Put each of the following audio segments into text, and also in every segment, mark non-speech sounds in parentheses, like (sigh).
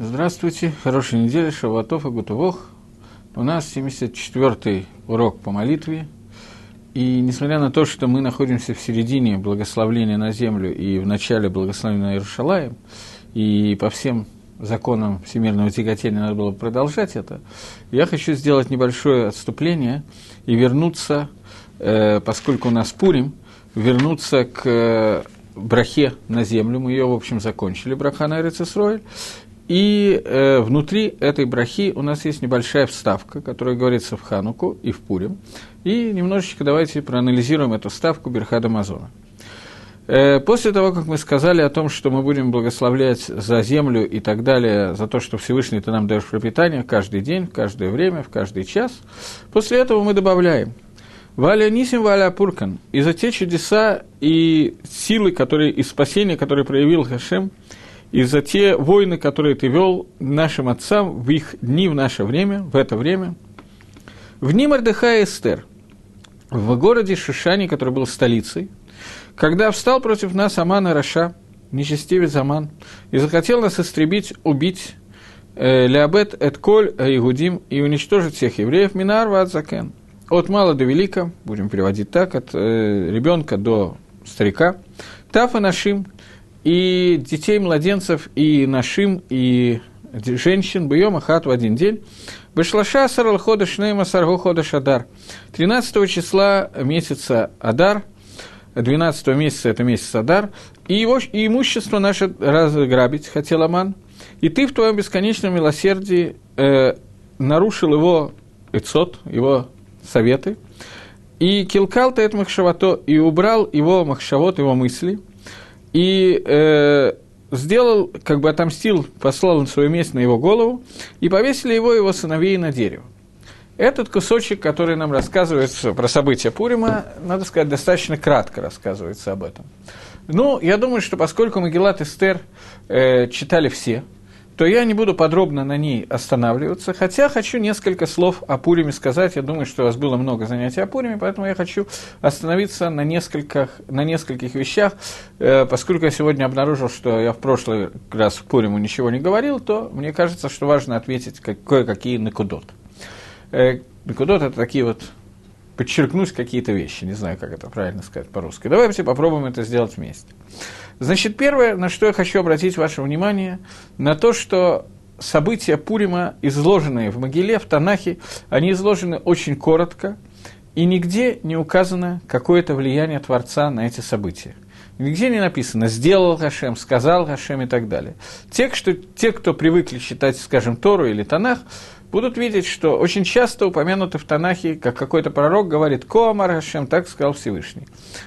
Здравствуйте, хорошей недели, Шаватов и Гутувох. У нас 74-й урок по молитве. И несмотря на то, что мы находимся в середине благословления на землю и в начале благословения на Иерушалаем, и по всем законам всемирного тяготения надо было продолжать это, я хочу сделать небольшое отступление и вернуться, э, поскольку у нас Пурим, вернуться к э, брахе на землю, мы ее, в общем, закончили, браха на Эрицесройль, и э, внутри этой брахи у нас есть небольшая вставка, которая говорится в Хануку и в Пурим. И немножечко давайте проанализируем эту вставку Берхада Мазона. Э, после того, как мы сказали о том, что мы будем благословлять за землю и так далее, за то, что Всевышний ты нам даешь пропитание каждый день, в каждое время, в каждый час, после этого мы добавляем Валя Нисим Валя Пуркан. И за те чудеса и силы, которые, и спасения, которые проявил Хашем – и за те войны, которые ты вел нашим отцам в их дни, в наше время, в это время. В дни Мордыха и Эстер, в городе Шишане, который был столицей, когда встал против нас Аман Раша, нечестивец Аман, и захотел нас истребить, убить, э, Леобет, Этколь, Игудим, и уничтожить всех евреев, Минар, Вадзакен. От мала до велика, будем переводить так, от э, ребенка до старика, Тафа Нашим, и детей, младенцев, и нашим, и женщин, бьем ахат в один день. Башлаша сарлхода шнейма саргу хода шадар. 13 числа месяца Адар, 12 месяца это месяц Адар, и, его, и имущество наше разграбить хотел Аман, и ты в твоем бесконечном милосердии э, нарушил его эцот, его советы, и килкал ты это махшавато, и убрал его махшавот, его мысли – и э, сделал, как бы отомстил, послал он свое место на его голову, и повесили его его сыновей на дерево. Этот кусочек, который нам рассказывается про события Пурима, надо сказать, достаточно кратко рассказывается об этом. Ну, я думаю, что поскольку Магеллат Эстер э, читали все, то я не буду подробно на ней останавливаться, хотя хочу несколько слов о Пуриме сказать. Я думаю, что у вас было много занятий о Пуриме, поэтому я хочу остановиться на нескольких, на нескольких вещах. Э, поскольку я сегодня обнаружил, что я в прошлый раз в Пуриму ничего не говорил, то мне кажется, что важно ответить кое-какие накудот. Э, накудот – это такие вот подчеркнуть какие-то вещи, не знаю, как это правильно сказать по-русски. Давайте попробуем это сделать вместе. Значит, первое, на что я хочу обратить ваше внимание, на то, что события Пурима, изложенные в Могиле, в Танахе, они изложены очень коротко, и нигде не указано какое-то влияние Творца на эти события. Нигде не написано «сделал Хашем», «сказал Хашем» и так далее. Те, что, те, кто привыкли читать, скажем, Тору или Танах, будут видеть, что очень часто упомянуто в Танахе, как какой-то пророк говорит «Коамар Хашем», так сказал Всевышний.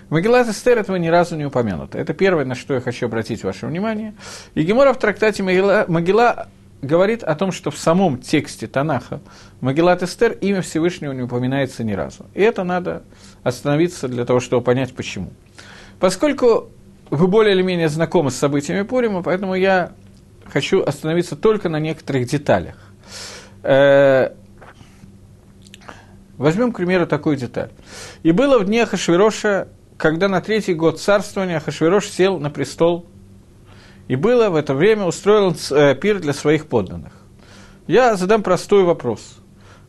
В Магеллат Эстер этого ни разу не упомянуто. Это первое, на что я хочу обратить ваше внимание. И Гемора в трактате Магелла, Магелла говорит о том, что в самом тексте Танаха Магеллат Эстер имя Всевышнего не упоминается ни разу. И это надо остановиться для того, чтобы понять, почему. Поскольку вы более или менее знакомы с событиями Пурима, поэтому я хочу остановиться только на некоторых деталях. Э, возьмем, к примеру, такую деталь. «И было в дне Ахашвироша, когда на третий год царствования Ахашвирош сел на престол, и было в это время устроен э, пир для своих подданных». Я задам простой вопрос.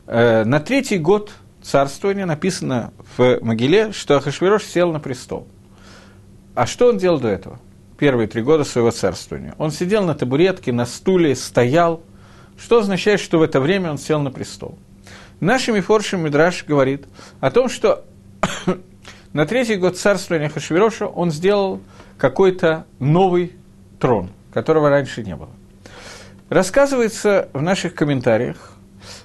Э, на третий год царствования написано в Могиле, что Ахашвирош сел на престол. А что он делал до этого? Первые три года своего царствования. Он сидел на табуретке, на стуле, стоял – что означает, что в это время он сел на престол. Нашими Мифоршим Мидраш говорит о том, что (coughs) на третий год царствования Хашвироша он сделал какой-то новый трон, которого раньше не было. Рассказывается в наших комментариях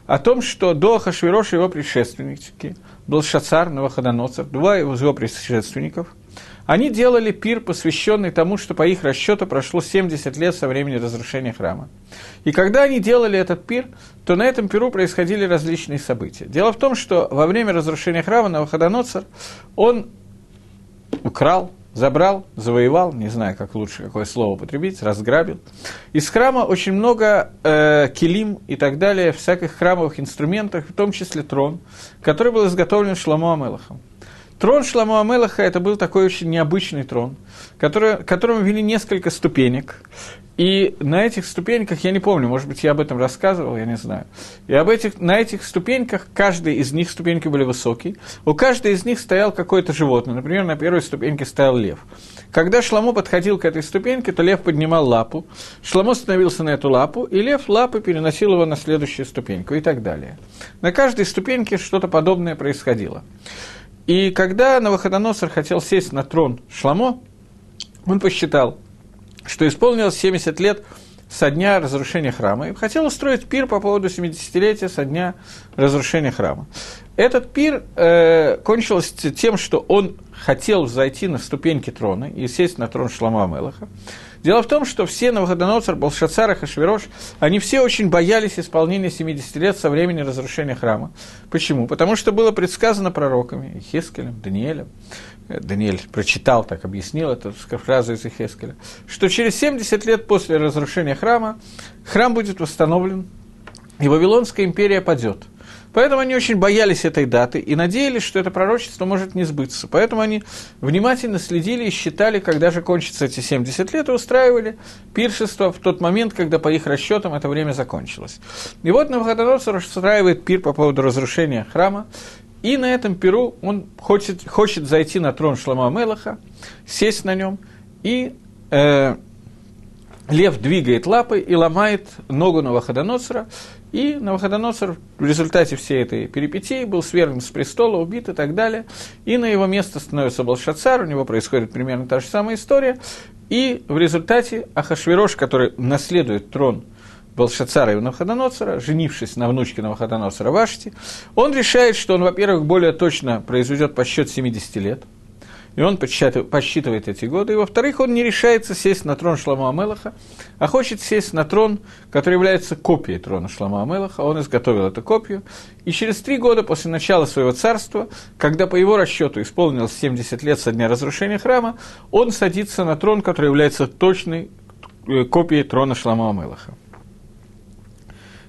о том, что до Хашвироша его предшественники, был Шацар, Новоходоносор, два его предшественников – они делали пир, посвященный тому, что по их расчету прошло 70 лет со времени разрушения храма. И когда они делали этот пир, то на этом пиру происходили различные события. Дело в том, что во время разрушения храма Навуходоноцар он украл, забрал, завоевал, не знаю, как лучше какое слово употребить, разграбил. Из храма очень много э, килим и так далее, всяких храмовых инструментов, в том числе трон, который был изготовлен Шламу Амелахом. Трон Шламу Амелаха – это был такой очень необычный трон, который, которому вели несколько ступенек. И на этих ступеньках, я не помню, может быть, я об этом рассказывал, я не знаю. И об этих, на этих ступеньках, каждая из них, ступеньки были высокие, у каждой из них стоял какое-то животное. Например, на первой ступеньке стоял лев. Когда Шламо подходил к этой ступеньке, то лев поднимал лапу, Шламо становился на эту лапу, и лев лапы переносил его на следующую ступеньку и так далее. На каждой ступеньке что-то подобное происходило. И когда Навуходоносор хотел сесть на трон Шламо, он посчитал, что исполнилось 70 лет со дня разрушения храма, и хотел устроить пир по поводу 70-летия со дня разрушения храма. Этот пир э, кончился тем, что он хотел зайти на ступеньки трона и сесть на трон Шлама Амелаха. Дело в том, что все Навуходоносор, Балшацар и Хашвирош, они все очень боялись исполнения 70 лет со времени разрушения храма. Почему? Потому что было предсказано пророками, Хескелем, Даниэлем, э, Даниэль прочитал, так объяснил эту фразу из Хескеля, что через 70 лет после разрушения храма храм будет восстановлен, и Вавилонская империя падет – Поэтому они очень боялись этой даты и надеялись, что это пророчество может не сбыться. Поэтому они внимательно следили и считали, когда же кончатся эти 70 лет, и устраивали пиршество в тот момент, когда по их расчетам это время закончилось. И вот Навуходоносор устраивает пир по поводу разрушения храма, и на этом пиру он хочет, хочет зайти на трон Шлама Мелаха, сесть на нем, и э, лев двигает лапой и ломает ногу Навуходоносора, и Навуходоносор в результате всей этой перипетии был свергнут с престола, убит и так далее. И на его место становится Балшацар, у него происходит примерно та же самая история. И в результате Ахашвирош, который наследует трон Балшацара и Навуходоносора, женившись на внучке Навуходоносора Вашти, он решает, что он, во-первых, более точно произведет подсчет 70 лет – и он подсчитывает эти годы. И, во-вторых, он не решается сесть на трон Шлама Амелаха, а хочет сесть на трон, который является копией трона Шлама Амелаха. Он изготовил эту копию. И через три года после начала своего царства, когда по его расчету исполнилось 70 лет со дня разрушения храма, он садится на трон, который является точной э, копией трона Шлама Амелаха.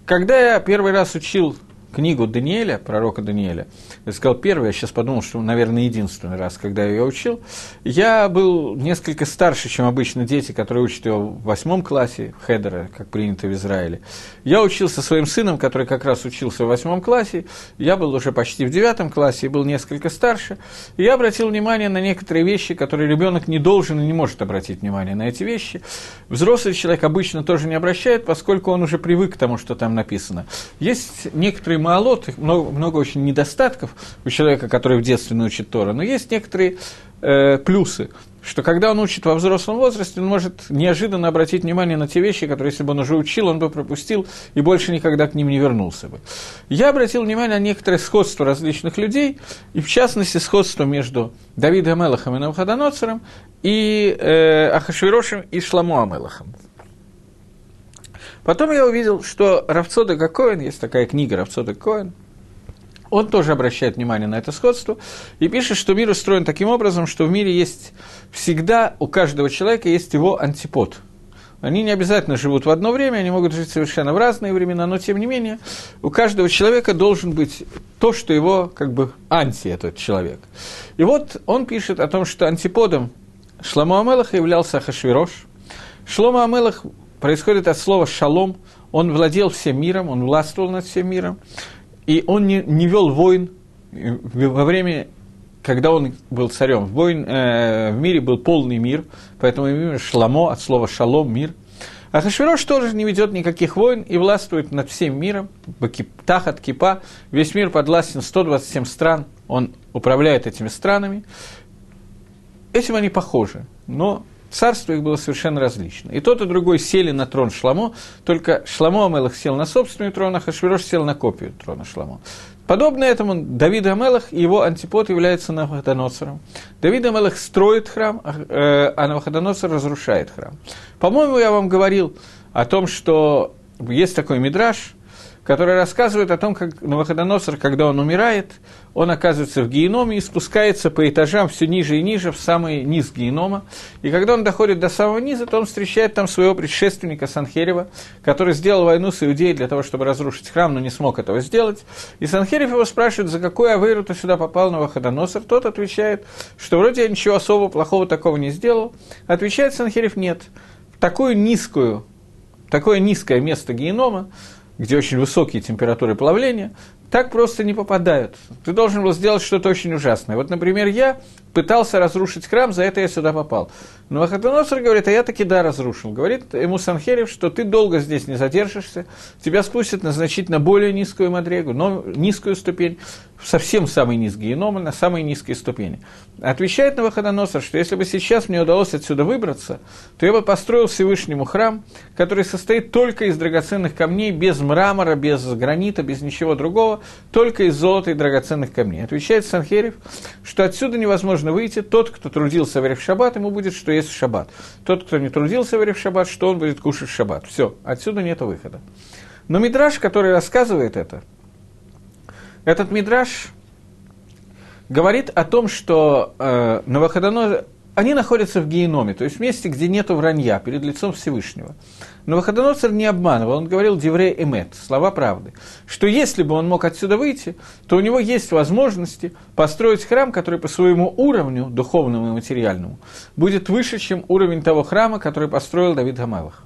Когда я первый раз учил книгу Даниэля, пророка Даниэля, я сказал первый, я сейчас подумал, что, наверное, единственный раз, когда я ее учил, я был несколько старше, чем обычно дети, которые учат ее в восьмом классе, Хедера, как принято в Израиле. Я учился своим сыном, который как раз учился в восьмом классе, я был уже почти в девятом классе и был несколько старше, и я обратил внимание на некоторые вещи, которые ребенок не должен и не может обратить внимание на эти вещи. Взрослый человек обычно тоже не обращает, поскольку он уже привык к тому, что там написано. Есть некоторые некоторые маалот, много, много очень недостатков у человека, который в детстве научит Тора, но есть некоторые э, плюсы, что когда он учит во взрослом возрасте, он может неожиданно обратить внимание на те вещи, которые, если бы он уже учил, он бы пропустил и больше никогда к ним не вернулся бы. Я обратил внимание на некоторое сходство различных людей, и в частности сходство между Давидом Амелахом и Навходоноцером и э, Ахашвирошем и Шламу Амелахом. Потом я увидел, что Равцода Коэн, есть такая книга Равцода Коэн, он тоже обращает внимание на это сходство и пишет, что мир устроен таким образом, что в мире есть всегда, у каждого человека есть его антипод. Они не обязательно живут в одно время, они могут жить совершенно в разные времена, но тем не менее у каждого человека должен быть то, что его как бы анти этот человек. И вот он пишет о том, что антиподом Шлома Амелаха являлся Хашвирош. Шлома Амелах происходит от слова «шалом», он владел всем миром, он властвовал над всем миром, и он не, не вел войн во время, когда он был царем. Войн, э, в мире был полный мир, поэтому имя «шламо» от слова «шалом» – мир. А Хашвирош тоже не ведет никаких войн и властвует над всем миром, Тахат, Кипа, весь мир подвластен 127 стран, он управляет этими странами. Этим они похожи, но Царство их было совершенно различно. И тот, и другой сели на трон Шламо, только Шламо Амелах сел на собственный трон, а Хашвирош сел на копию трона Шламо. Подобно этому Давид Амелах и его антипод является Навуходоносором. Давид Амелах строит храм, а, э, а Навуходоносор разрушает храм. По-моему, я вам говорил о том, что есть такой мидраж, который рассказывает о том, как Навуходоносор, когда он умирает, он оказывается в геноме и спускается по этажам все ниже и ниже, в самый низ генома. И когда он доходит до самого низа, то он встречает там своего предшественника Санхерева, который сделал войну с Иудеей для того, чтобы разрушить храм, но не смог этого сделать. И Санхерев его спрашивает, за какую авейру ты сюда попал, Навуходоносор. Тот отвечает, что вроде я ничего особо плохого такого не сделал. Отвечает Санхерев, нет. Такую низкую, такое низкое место генома, где очень высокие температуры плавления, так просто не попадают. Ты должен был сделать что-то очень ужасное. Вот, например, я пытался разрушить храм, за это я сюда попал. Но Ахатоносор говорит, а я таки да, разрушил. Говорит ему Санхерев, что ты долго здесь не задержишься, тебя спустят на значительно более низкую мадрегу, но низкую ступень, совсем самый низ генома, на самые низкие ступени. Отвечает на Навуходоносор, что если бы сейчас мне удалось отсюда выбраться, то я бы построил Всевышнему храм, который состоит только из драгоценных камней, без мрамора, без гранита, без ничего другого, только из золота и драгоценных камней. Отвечает Санхерев, что отсюда невозможно выйти, тот, кто трудился в шаббат, ему будет, что есть шаббат. Тот, кто не трудился в шаббат, что он будет кушать шаббат. Все, отсюда нет выхода. Но Мидраш, который рассказывает это, этот Мидраш говорит о том, что э, Новоходоносор, они находятся в геноме, то есть в месте, где нет вранья, перед лицом Всевышнего. Но Новоходоносор не обманывал, он говорил «деврей эмет», слова правды, что если бы он мог отсюда выйти, то у него есть возможности построить храм, который по своему уровню, духовному и материальному, будет выше, чем уровень того храма, который построил Давид Гамалах.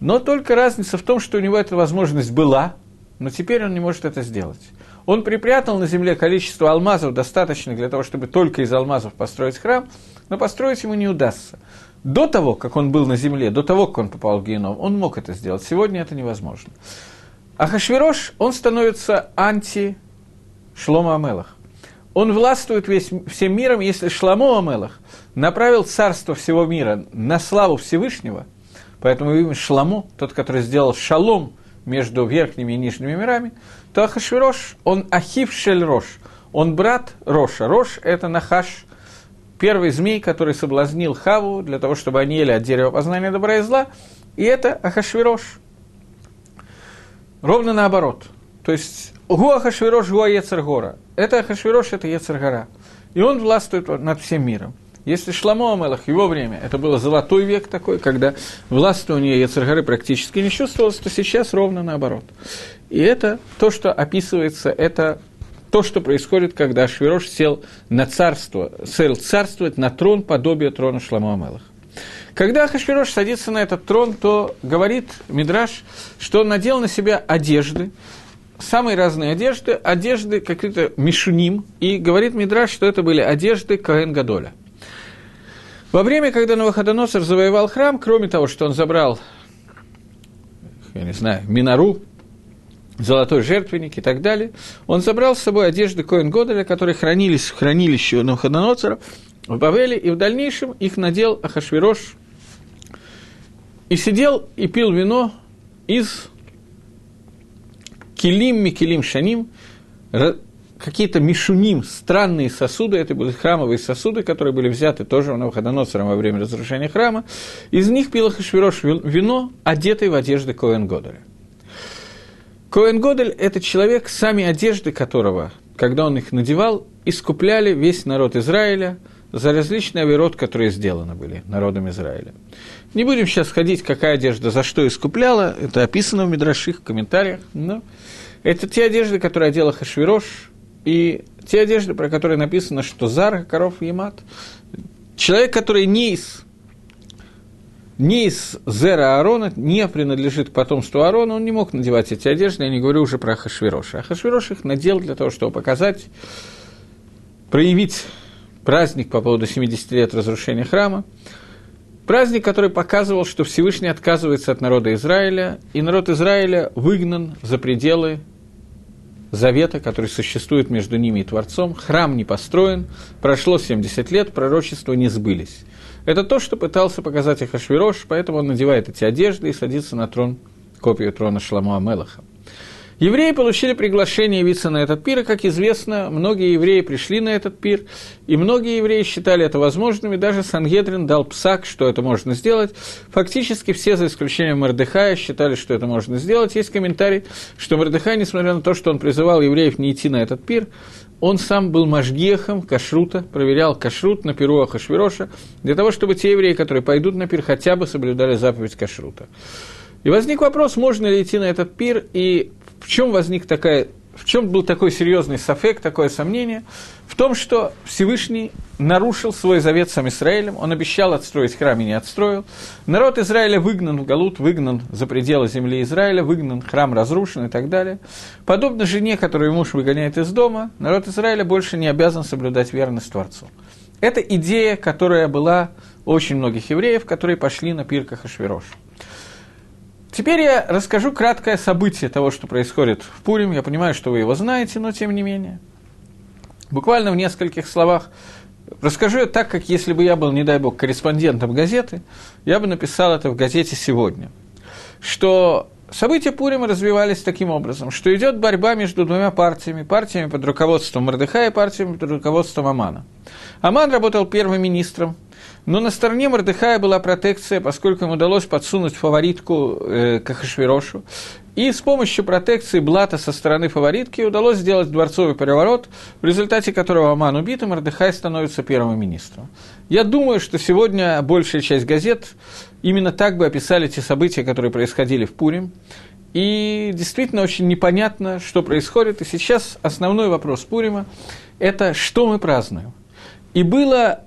Но только разница в том, что у него эта возможность была, но теперь он не может это сделать. Он припрятал на земле количество алмазов, достаточно для того, чтобы только из алмазов построить храм, но построить ему не удастся. До того, как он был на земле, до того, как он попал в геном, он мог это сделать. Сегодня это невозможно. А Хашвирош, он становится анти Шлома Амелах. Он властвует весь, всем миром, если Шламо Амелах направил царство всего мира на славу Всевышнего, поэтому имя Шламо, тот, который сделал шалом между верхними и нижними мирами, то Ахашвирош, он Ахив Шель он брат Роша. Рош – это Нахаш, первый змей, который соблазнил Хаву для того, чтобы они ели от дерева познания добра и зла, и это Ахашвирош. Ровно наоборот. То есть Гу Ахашвирош, Гу Ецергора. Это Ахашвирош, это Ецергора. И он властвует над всем миром. Если Шламо Амелах, его время, это было золотой век такой, когда властвование Ецергары практически не чувствовалось, то сейчас ровно наоборот. И это то, что описывается, это то, что происходит, когда Швирош сел на царство, сел царствовать на трон подобие трона Шламу Амелах. Когда Хашвирош садится на этот трон, то говорит Мидраш, что он надел на себя одежды, самые разные одежды, одежды какие-то мишуним, и говорит Мидраш, что это были одежды Каэн Гадоля. Во время, когда Новоходоносор завоевал храм, кроме того, что он забрал, я не знаю, Минару, золотой жертвенник и так далее, он забрал с собой одежды Коэн Годеля, которые хранились в хранилище Навуходоносора в Бавеле, и в дальнейшем их надел Ахашвирош и сидел и пил вино из килим микилим шаним, какие-то мишуним, странные сосуды, это были храмовые сосуды, которые были взяты тоже у Навуходоносора во время разрушения храма, из них пил Ахашвирош вино, одетый в одежды Коэн Годеля. Коэн Годель – это человек, сами одежды которого, когда он их надевал, искупляли весь народ Израиля за различные оверот, которые сделаны были народом Израиля. Не будем сейчас ходить, какая одежда за что искупляла, это описано в Мидраших, в комментариях, но это те одежды, которые одела Хашвирош, и те одежды, про которые написано, что Зар, коров Емат, человек, который не из не из Зера Аарона, не принадлежит потомству Аарона, он не мог надевать эти одежды, я не говорю уже про Хашвироша. А Хашвирош их надел для того, чтобы показать, проявить праздник по поводу 70 лет разрушения храма, праздник, который показывал, что Всевышний отказывается от народа Израиля, и народ Израиля выгнан за пределы завета, который существует между ними и Творцом, храм не построен, прошло 70 лет, пророчества не сбылись. Это то, что пытался показать Ахашвирош, поэтому он надевает эти одежды и садится на трон, копию трона Шламу Амелаха. Евреи получили приглашение явиться на этот пир, и, как известно, многие евреи пришли на этот пир, и многие евреи считали это возможным, и даже Сангедрин дал псак, что это можно сделать. Фактически все, за исключением Мордыхая, считали, что это можно сделать. Есть комментарий, что Мордыхай, несмотря на то, что он призывал евреев не идти на этот пир, он сам был мажгехом кашрута, проверял кашрут на пиру Ахашвироша, для того, чтобы те евреи, которые пойдут на пир, хотя бы соблюдали заповедь кашрута. И возник вопрос, можно ли идти на этот пир, и в чем возник такая, в чем был такой серьезный сафек, такое сомнение? В том, что Всевышний нарушил свой завет с Израилем, он обещал отстроить храм и не отстроил. Народ Израиля выгнан в Галут, выгнан за пределы земли Израиля, выгнан, храм разрушен и так далее. Подобно жене, которую муж выгоняет из дома, народ Израиля больше не обязан соблюдать верность Творцу. Это идея, которая была у очень многих евреев, которые пошли на пирках Ашвирош. Теперь я расскажу краткое событие того, что происходит в Пурим. Я понимаю, что вы его знаете, но тем не менее. Буквально в нескольких словах расскажу я так, как если бы я был, не дай бог, корреспондентом газеты, я бы написал это в газете сегодня. Что события Пурима развивались таким образом, что идет борьба между двумя партиями, партиями под руководством Мордыха и партиями под руководством Амана. Аман работал первым министром но на стороне Мордыхая была протекция, поскольку ему удалось подсунуть фаворитку э, Кахашвирошу. И с помощью протекции Блата со стороны фаворитки удалось сделать дворцовый переворот, в результате которого Аман убит, и Мордыхай становится первым министром. Я думаю, что сегодня большая часть газет именно так бы описали те события, которые происходили в Пурим. И действительно очень непонятно, что происходит. И сейчас основной вопрос Пурима – это что мы празднуем. И было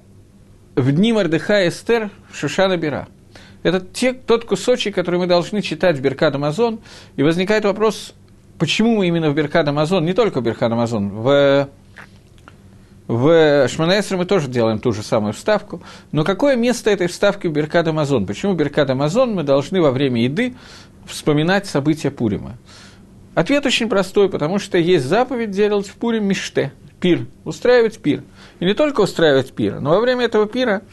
в дни Мордыха Эстер Шушана Бера. Это те, тот кусочек, который мы должны читать в Беркад Амазон, и возникает вопрос, почему мы именно в Беркад Амазон, не только в Беркад Амазон, в, в Шманаэсре мы тоже делаем ту же самую вставку, но какое место этой вставки в Беркад Амазон? Почему Беркад Амазон мы должны во время еды вспоминать события Пурима? Ответ очень простой, потому что есть заповедь делать в Пурим Миште, пир, устраивать пир – и не только устраивать пир, но во время этого пира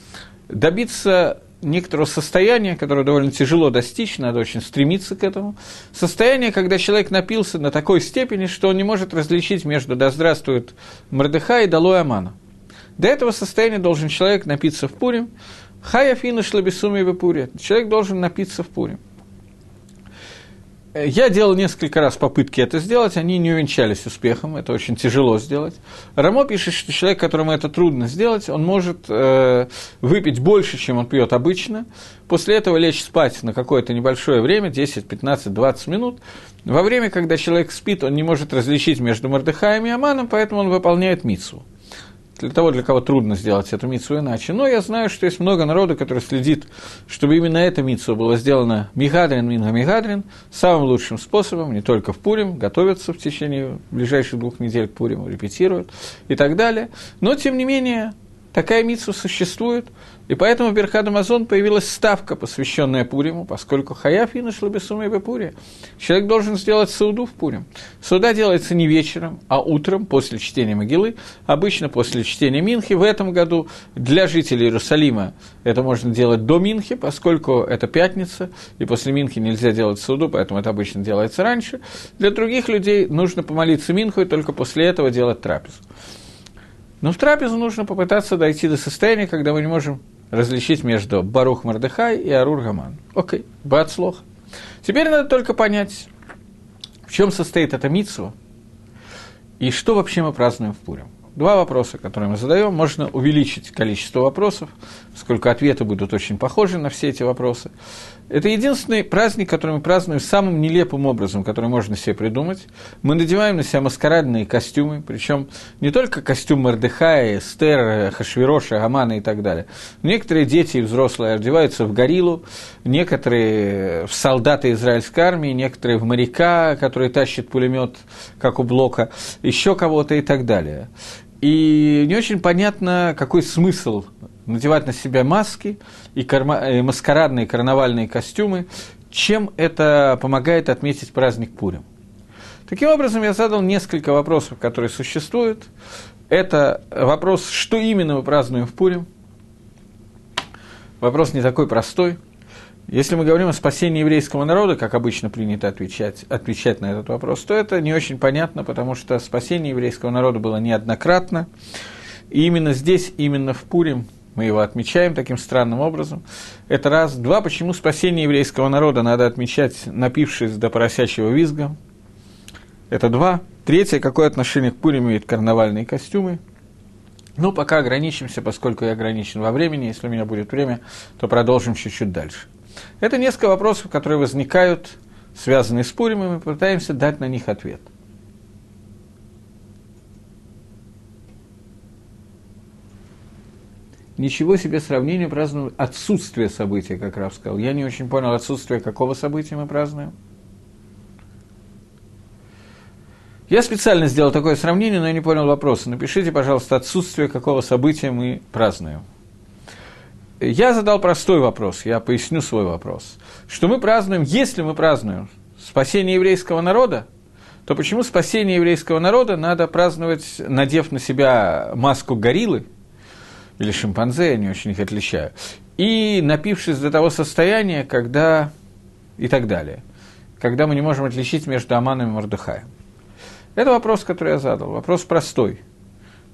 добиться некоторого состояния, которое довольно тяжело достичь, надо очень стремиться к этому. Состояние, когда человек напился на такой степени, что он не может различить между «да здравствует Мордыха» и «долой Амана». До этого состояния должен человек напиться в Пурим. Хая фина шлабисуми в Пуре. Человек должен напиться в Пурим. Я делал несколько раз попытки это сделать, они не увенчались успехом, это очень тяжело сделать. Рамо пишет, что человек, которому это трудно сделать, он может э, выпить больше, чем он пьет обычно, после этого лечь спать на какое-то небольшое время, 10, 15, 20 минут. Во время, когда человек спит, он не может различить между Мордыхаем и Аманом, поэтому он выполняет мицу для того, для кого трудно сделать эту мицу иначе. Но я знаю, что есть много народа, который следит, чтобы именно эта мицу была сделана Мигадрин, Минга Мигадрин, самым лучшим способом, не только в Пурим, готовятся в течение ближайших двух недель к Пуриму, репетируют и так далее. Но, тем не менее, такая мицу существует, и поэтому в Берхад Амазон появилась ставка, посвященная Пуриму, поскольку Хаяф и нашла Бесума и Пури. Человек должен сделать сауду в Пурим. Сауда делается не вечером, а утром, после чтения Могилы, обычно после чтения Минхи. В этом году для жителей Иерусалима это можно делать до Минхи, поскольку это пятница, и после Минхи нельзя делать сауду, поэтому это обычно делается раньше. Для других людей нужно помолиться Минху и только после этого делать трапезу. Но в трапезу нужно попытаться дойти до состояния, когда мы не можем различить между Барух Мардыхай и Арур Гаман. Окей, Бацлох. Теперь надо только понять, в чем состоит эта митсва и что вообще мы празднуем в Пурим. Два вопроса, которые мы задаем. Можно увеличить количество вопросов, поскольку ответы будут очень похожи на все эти вопросы. Это единственный праздник, который мы празднуем самым нелепым образом, который можно себе придумать. Мы надеваем на себя маскарадные костюмы, причем не только костюм Мордыхая, Эстер, Хашвироша, Амана и так далее. Некоторые дети и взрослые одеваются в гориллу, некоторые в солдаты израильской армии, некоторые в моряка, который тащит пулемет, как у Блока, еще кого-то и так далее. И не очень понятно, какой смысл надевать на себя маски и, карма, и маскарадные карнавальные костюмы, чем это помогает отметить праздник Пурим. Таким образом, я задал несколько вопросов, которые существуют. Это вопрос, что именно мы празднуем в Пурим. Вопрос не такой простой. Если мы говорим о спасении еврейского народа, как обычно принято отвечать, отвечать на этот вопрос, то это не очень понятно, потому что спасение еврейского народа было неоднократно. И именно здесь, именно в Пурим, мы его отмечаем таким странным образом. Это раз. Два, почему спасение еврейского народа надо отмечать, напившись до поросячьего визга. Это два. Третье, какое отношение к Пурим имеют карнавальные костюмы. Ну, пока ограничимся, поскольку я ограничен во времени. Если у меня будет время, то продолжим чуть-чуть дальше. Это несколько вопросов, которые возникают, связанные с Пурим, и мы пытаемся дать на них ответ. Ничего себе сравнение празднуем отсутствие события, как Раф сказал. Я не очень понял, отсутствие какого события мы празднуем. Я специально сделал такое сравнение, но я не понял вопроса. Напишите, пожалуйста, отсутствие какого события мы празднуем. Я задал простой вопрос, я поясню свой вопрос. Что мы празднуем, если мы празднуем спасение еврейского народа, то почему спасение еврейского народа надо праздновать, надев на себя маску гориллы или шимпанзе, я не очень их отличаю, и напившись до того состояния, когда и так далее, когда мы не можем отличить между Аманом и Мордыхаем. Это вопрос, который я задал, вопрос простой –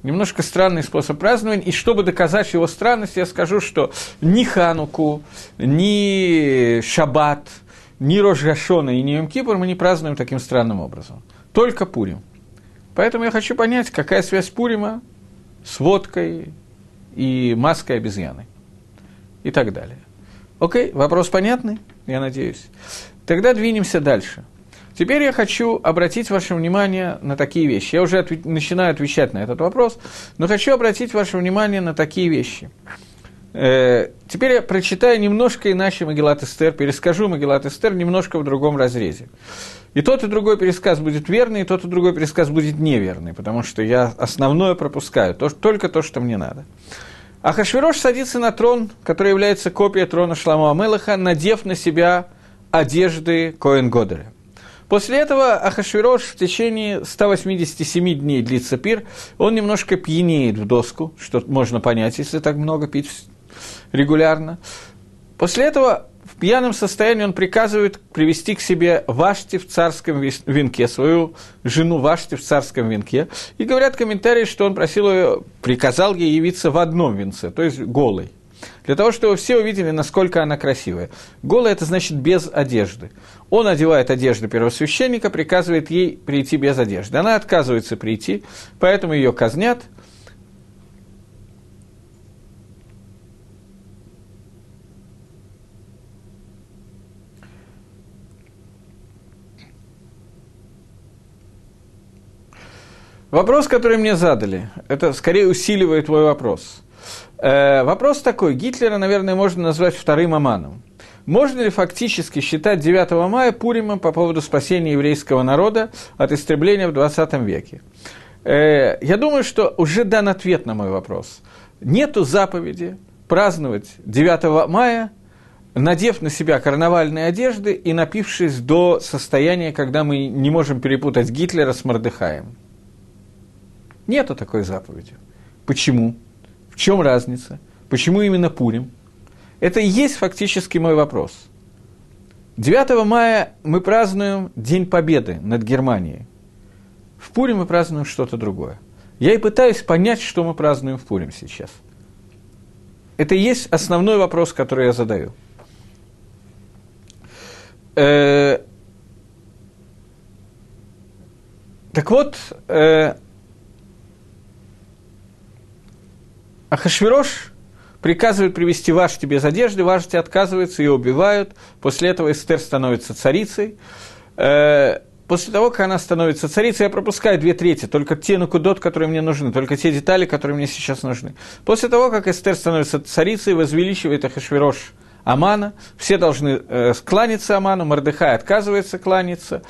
немножко странный способ празднования. И чтобы доказать его странность, я скажу, что ни Хануку, ни Шаббат, ни Рожгашона и ни Йом Кипр мы не празднуем таким странным образом. Только Пурим. Поэтому я хочу понять, какая связь Пурима с водкой и маской обезьяны. И так далее. Окей, вопрос понятный, я надеюсь. Тогда двинемся дальше – Теперь я хочу обратить ваше внимание на такие вещи. Я уже отв... начинаю отвечать на этот вопрос, но хочу обратить ваше внимание на такие вещи. Э, теперь я прочитаю немножко иначе Магеллат Эстер, перескажу Магеллат Эстер немножко в другом разрезе. И тот и другой пересказ будет верный, и тот и другой пересказ будет неверный, потому что я основное пропускаю, то, только то, что мне надо. Ахашвирош садится на трон, который является копией трона Шламу Амелаха, надев на себя одежды Коэн Годеля. После этого Ахашвирош в течение 187 дней длится пир, он немножко пьянеет в доску, что можно понять, если так много пить регулярно. После этого в пьяном состоянии он приказывает привести к себе Вашти в царском венке, свою жену Вашти в царском венке. И говорят комментарии, что он просил ее, приказал ей явиться в одном венце, то есть голой для того, чтобы все увидели, насколько она красивая. Голая – это значит без одежды. Он одевает одежду первосвященника, приказывает ей прийти без одежды. Она отказывается прийти, поэтому ее казнят. Вопрос, который мне задали, это скорее усиливает твой вопрос. Э, вопрос такой. Гитлера, наверное, можно назвать вторым Аманом. Можно ли фактически считать 9 мая Пуримом по поводу спасения еврейского народа от истребления в 20 веке? Э, я думаю, что уже дан ответ на мой вопрос. Нету заповеди праздновать 9 мая, надев на себя карнавальные одежды и напившись до состояния, когда мы не можем перепутать Гитлера с Мордыхаем. Нету такой заповеди. Почему? В чем разница? Почему именно Пурим? Это и есть фактически мой вопрос. 9 мая мы празднуем День Победы над Германией. В Пурим мы празднуем что-то другое. Я и пытаюсь понять, что мы празднуем в Пурим сейчас. Это и есть основной вопрос, который я задаю. Э, так вот, э, Ахашвирош приказывает привести Вашти без одежды, Вашти отказывается, ее убивают. После этого Эстер становится царицей. Э, после того, как она становится царицей, я пропускаю две трети, только те накудот, которые мне нужны, только те детали, которые мне сейчас нужны. После того, как Эстер становится царицей, возвеличивает Ахашвирош Амана, все должны э, кланяться Аману, Мордыхай отказывается кланяться,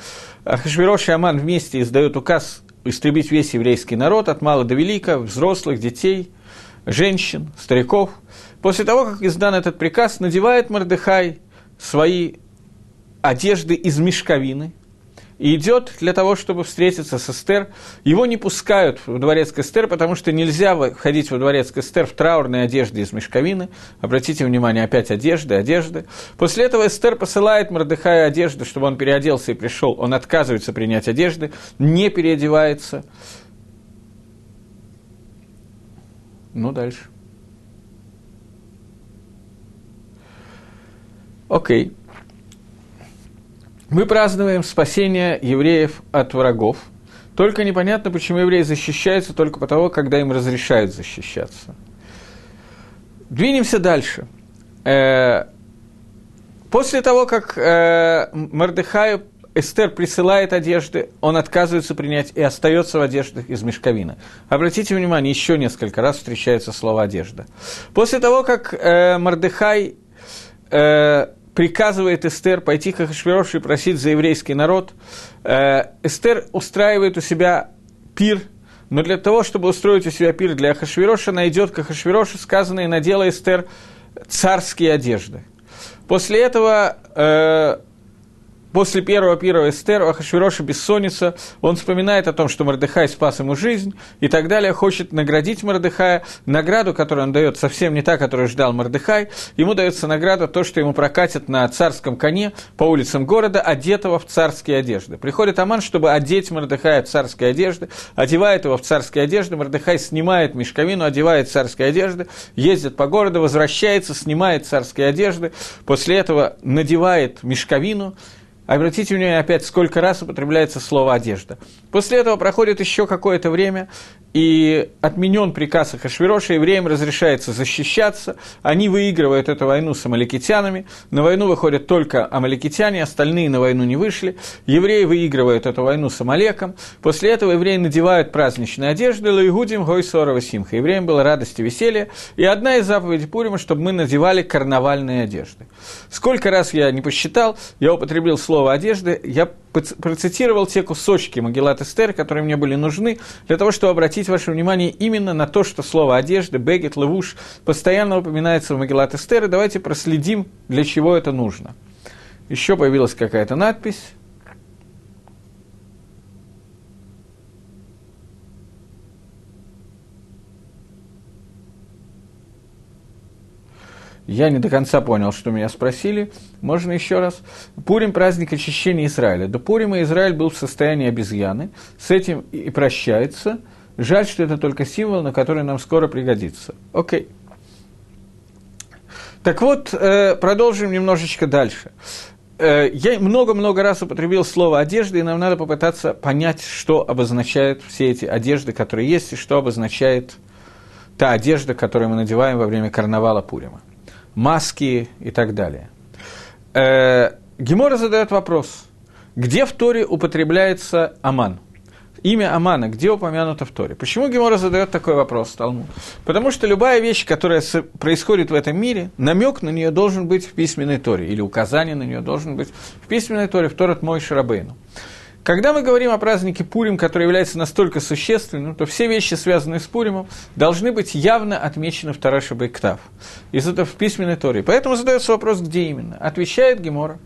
Ахашвирош и Аман вместе издают указ истребить весь еврейский народ, от мала до велика, взрослых, детей – женщин, стариков. После того, как издан этот приказ, надевает Мордыхай свои одежды из мешковины, и идет для того, чтобы встретиться с Эстер. Его не пускают в дворец к Эстер, потому что нельзя входить во дворец к Эстер в траурной одежде из мешковины. Обратите внимание, опять одежды, одежды. После этого Эстер посылает Мордыхаю одежду, чтобы он переоделся и пришел. Он отказывается принять одежды, не переодевается. Ну, дальше. Окей. Мы празднуем спасение евреев от врагов. Только непонятно, почему евреи защищаются только потому, когда им разрешают защищаться. Двинемся дальше. Э, после того, как э, Мордыхаю Эстер присылает одежды, он отказывается принять и остается в одеждах из мешковины. Обратите внимание, еще несколько раз встречается слово «одежда». После того, как э, Мордыхай э, приказывает Эстер пойти к Ахашвирошу и просить за еврейский народ. Э, Эстер устраивает у себя пир, но для того, чтобы устроить у себя пир для Ахашвироша, она идет к Ахашвирошу, сказано, и надела Эстер царские одежды. После этого э, После первого пира Эстер у Ахашвироша бессонница, он вспоминает о том, что Мордыхай спас ему жизнь и так далее, хочет наградить Мордыхая. Награду, которую он дает, совсем не та, которую ждал Мордыхай. Ему дается награда то, что ему прокатят на царском коне по улицам города, одетого в царские одежды. Приходит Аман, чтобы одеть Мордыхая в царские одежды, одевает его в царские одежды, Мордыхай снимает мешковину, одевает царские одежды, ездит по городу, возвращается, снимает царские одежды, после этого надевает мешковину, Обратите внимание опять, сколько раз употребляется слово «одежда». После этого проходит еще какое-то время, и отменен приказ Ахашвироша, евреям разрешается защищаться, они выигрывают эту войну с амаликитянами, на войну выходят только амаликитяне, остальные на войну не вышли, евреи выигрывают эту войну с Амалеком, после этого евреи надевают праздничные одежды, лаигудим гой сорова симха, евреям было радость и веселье, и одна из заповедей Пурима, чтобы мы надевали карнавальные одежды. Сколько раз я не посчитал, я употребил слово «одежды», я процитировал те кусочки Магеллат Эстер, которые мне были нужны, для того, чтобы обратить ваше внимание именно на то, что слово «одежда», «бегет», «левуш» постоянно упоминается в Магеллат Эстер, и давайте проследим, для чего это нужно. Еще появилась какая-то надпись. Я не до конца понял, что меня спросили. Можно еще раз? Пурим – праздник очищения Израиля. До Пурима Израиль был в состоянии обезьяны. С этим и прощается. Жаль, что это только символ, на который нам скоро пригодится. Окей. Так вот, э, продолжим немножечко дальше. Э, я много-много раз употребил слово «одежда», и нам надо попытаться понять, что обозначают все эти одежды, которые есть, и что обозначает та одежда, которую мы надеваем во время карнавала Пурима маски и так далее. Э, Гемора задает вопрос, где в Торе употребляется Аман? Имя Амана, где упомянуто в Торе? Почему Гемора задает такой вопрос Талмуд? Потому что любая вещь, которая происходит в этом мире, намек на нее должен быть в письменной Торе, или указание на нее должен быть в письменной Торе, в Торат Мой Шарабейну. Когда мы говорим о празднике Пурим, который является настолько существенным, то все вещи, связанные с Пуримом, должны быть явно отмечены в Тараша Бейктав. Из этого в письменной Торе. Поэтому задается вопрос, где именно. Отвечает Гемора,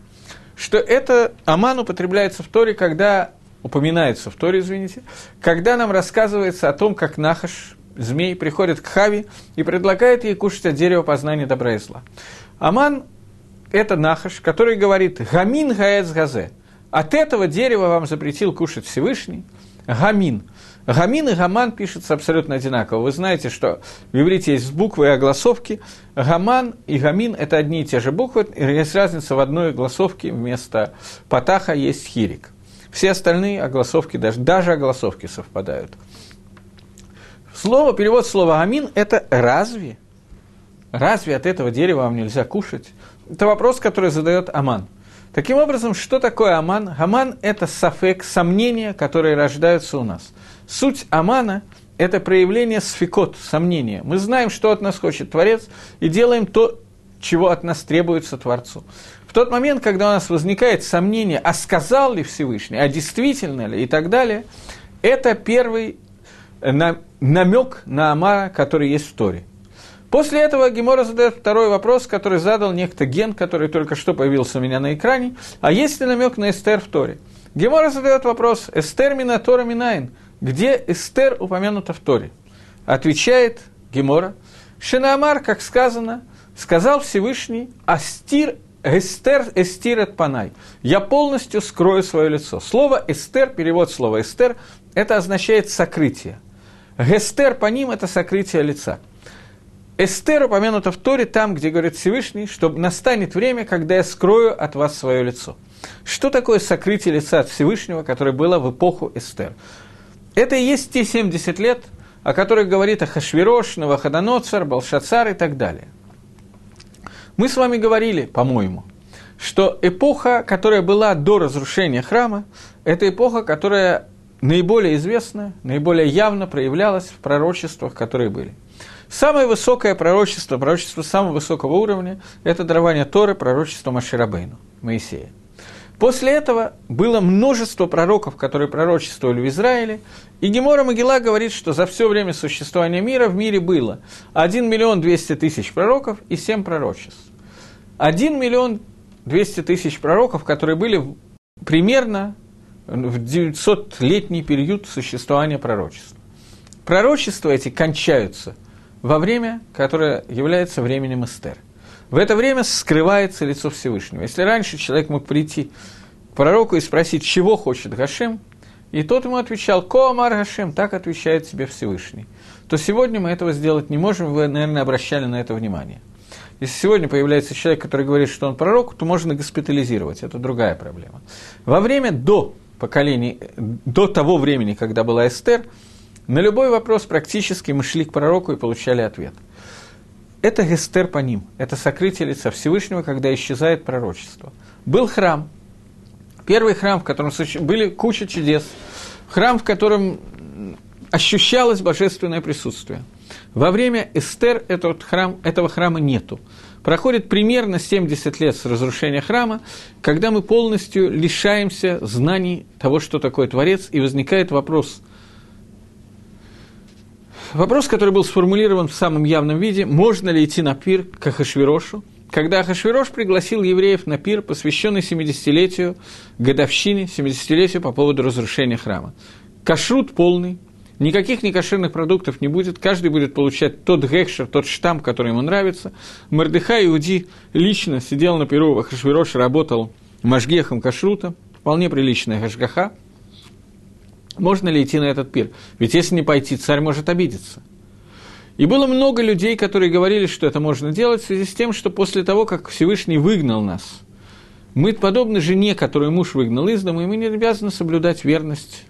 что это Аман употребляется в Торе, когда упоминается в Торе, извините, когда нам рассказывается о том, как Нахаш, змей, приходит к Хави и предлагает ей кушать от дерева познания добра и зла. Аман – это Нахаш, который говорит «Гамин гаэц газе», от этого дерева вам запретил кушать Всевышний. Гамин. Гамин и гаман пишутся абсолютно одинаково. Вы знаете, что в иврите есть буквы и огласовки. Гаман и гамин – это одни и те же буквы. Есть разница в одной огласовке вместо патаха есть хирик. Все остальные огласовки, даже, даже огласовки совпадают. Слово, перевод слова «амин» – это «разве?» Разве от этого дерева вам нельзя кушать? Это вопрос, который задает Аман – Таким образом, что такое Аман? Аман – это сафек, сомнения, которые рождаются у нас. Суть Амана – это проявление сфикот, сомнения. Мы знаем, что от нас хочет Творец, и делаем то, чего от нас требуется Творцу. В тот момент, когда у нас возникает сомнение, а сказал ли Всевышний, а действительно ли и так далее, это первый намек на Амара, который есть в Торе. После этого Гемора задает второй вопрос, который задал некто Ген, который только что появился у меня на экране. А есть ли намек на Эстер в Торе? Гемора задает вопрос, Эстер Минатора Минайн, где Эстер упомянута в Торе? Отвечает Гемора, Шинамар, как сказано, сказал Всевышний, Астир Эстер, эстир от панай. Я полностью скрою свое лицо. Слово эстер, перевод слова эстер, это означает сокрытие. Гестер по ним – это сокрытие лица. Эстер упомянуто в Торе там, где говорит Всевышний, что настанет время, когда я скрою от вас свое лицо. Что такое сокрытие лица от Всевышнего, которое было в эпоху Эстер? Это и есть те 70 лет, о которых говорит Ахашвирош, Новоходоноцар, Балшацар и так далее. Мы с вами говорили, по-моему, что эпоха, которая была до разрушения храма, это эпоха, которая наиболее известна, наиболее явно проявлялась в пророчествах, которые были. Самое высокое пророчество, пророчество самого высокого уровня, это дарование Торы, пророчество Маширабейну, Моисея. После этого было множество пророков, которые пророчествовали в Израиле, и Гемора Могила говорит, что за все время существования мира в мире было 1 миллион 200 тысяч пророков и 7 пророчеств. 1 миллион 200 тысяч пророков, которые были примерно в 900-летний период существования пророчества. Пророчества эти кончаются во время, которое является временем Эстер. В это время скрывается лицо Всевышнего. Если раньше человек мог прийти к пророку и спросить, чего хочет Гашем, и тот ему отвечал, «Коамар Гашем», так отвечает себе Всевышний, то сегодня мы этого сделать не можем, вы, наверное, обращали на это внимание. Если сегодня появляется человек, который говорит, что он пророк, то можно госпитализировать, это другая проблема. Во время до поколений, до того времени, когда была Эстер, на любой вопрос практически мы шли к пророку и получали ответ. Это гестер по ним, это сокрытие лица Всевышнего, когда исчезает пророчество. Был храм, первый храм, в котором были куча чудес, храм, в котором ощущалось божественное присутствие. Во время Эстер этот храм, этого храма нету. Проходит примерно 70 лет с разрушения храма, когда мы полностью лишаемся знаний того, что такое Творец, и возникает вопрос, Вопрос, который был сформулирован в самом явном виде, можно ли идти на пир к Ахашвирошу, когда Ахашвирош пригласил евреев на пир, посвященный 70-летию, годовщине, 70-летию по поводу разрушения храма. Кашрут полный, никаких некошерных продуктов не будет, каждый будет получать тот гекшер, тот штамп, который ему нравится. Мордыха Иуди лично сидел на пиру, Ахашвирош работал мажгехом кашрута, вполне приличная хашгаха – можно ли идти на этот пир? Ведь если не пойти, царь может обидеться. И было много людей, которые говорили, что это можно делать в связи с тем, что после того, как Всевышний выгнал нас, мы подобны жене, которую муж выгнал из дома, и мы не обязаны соблюдать верность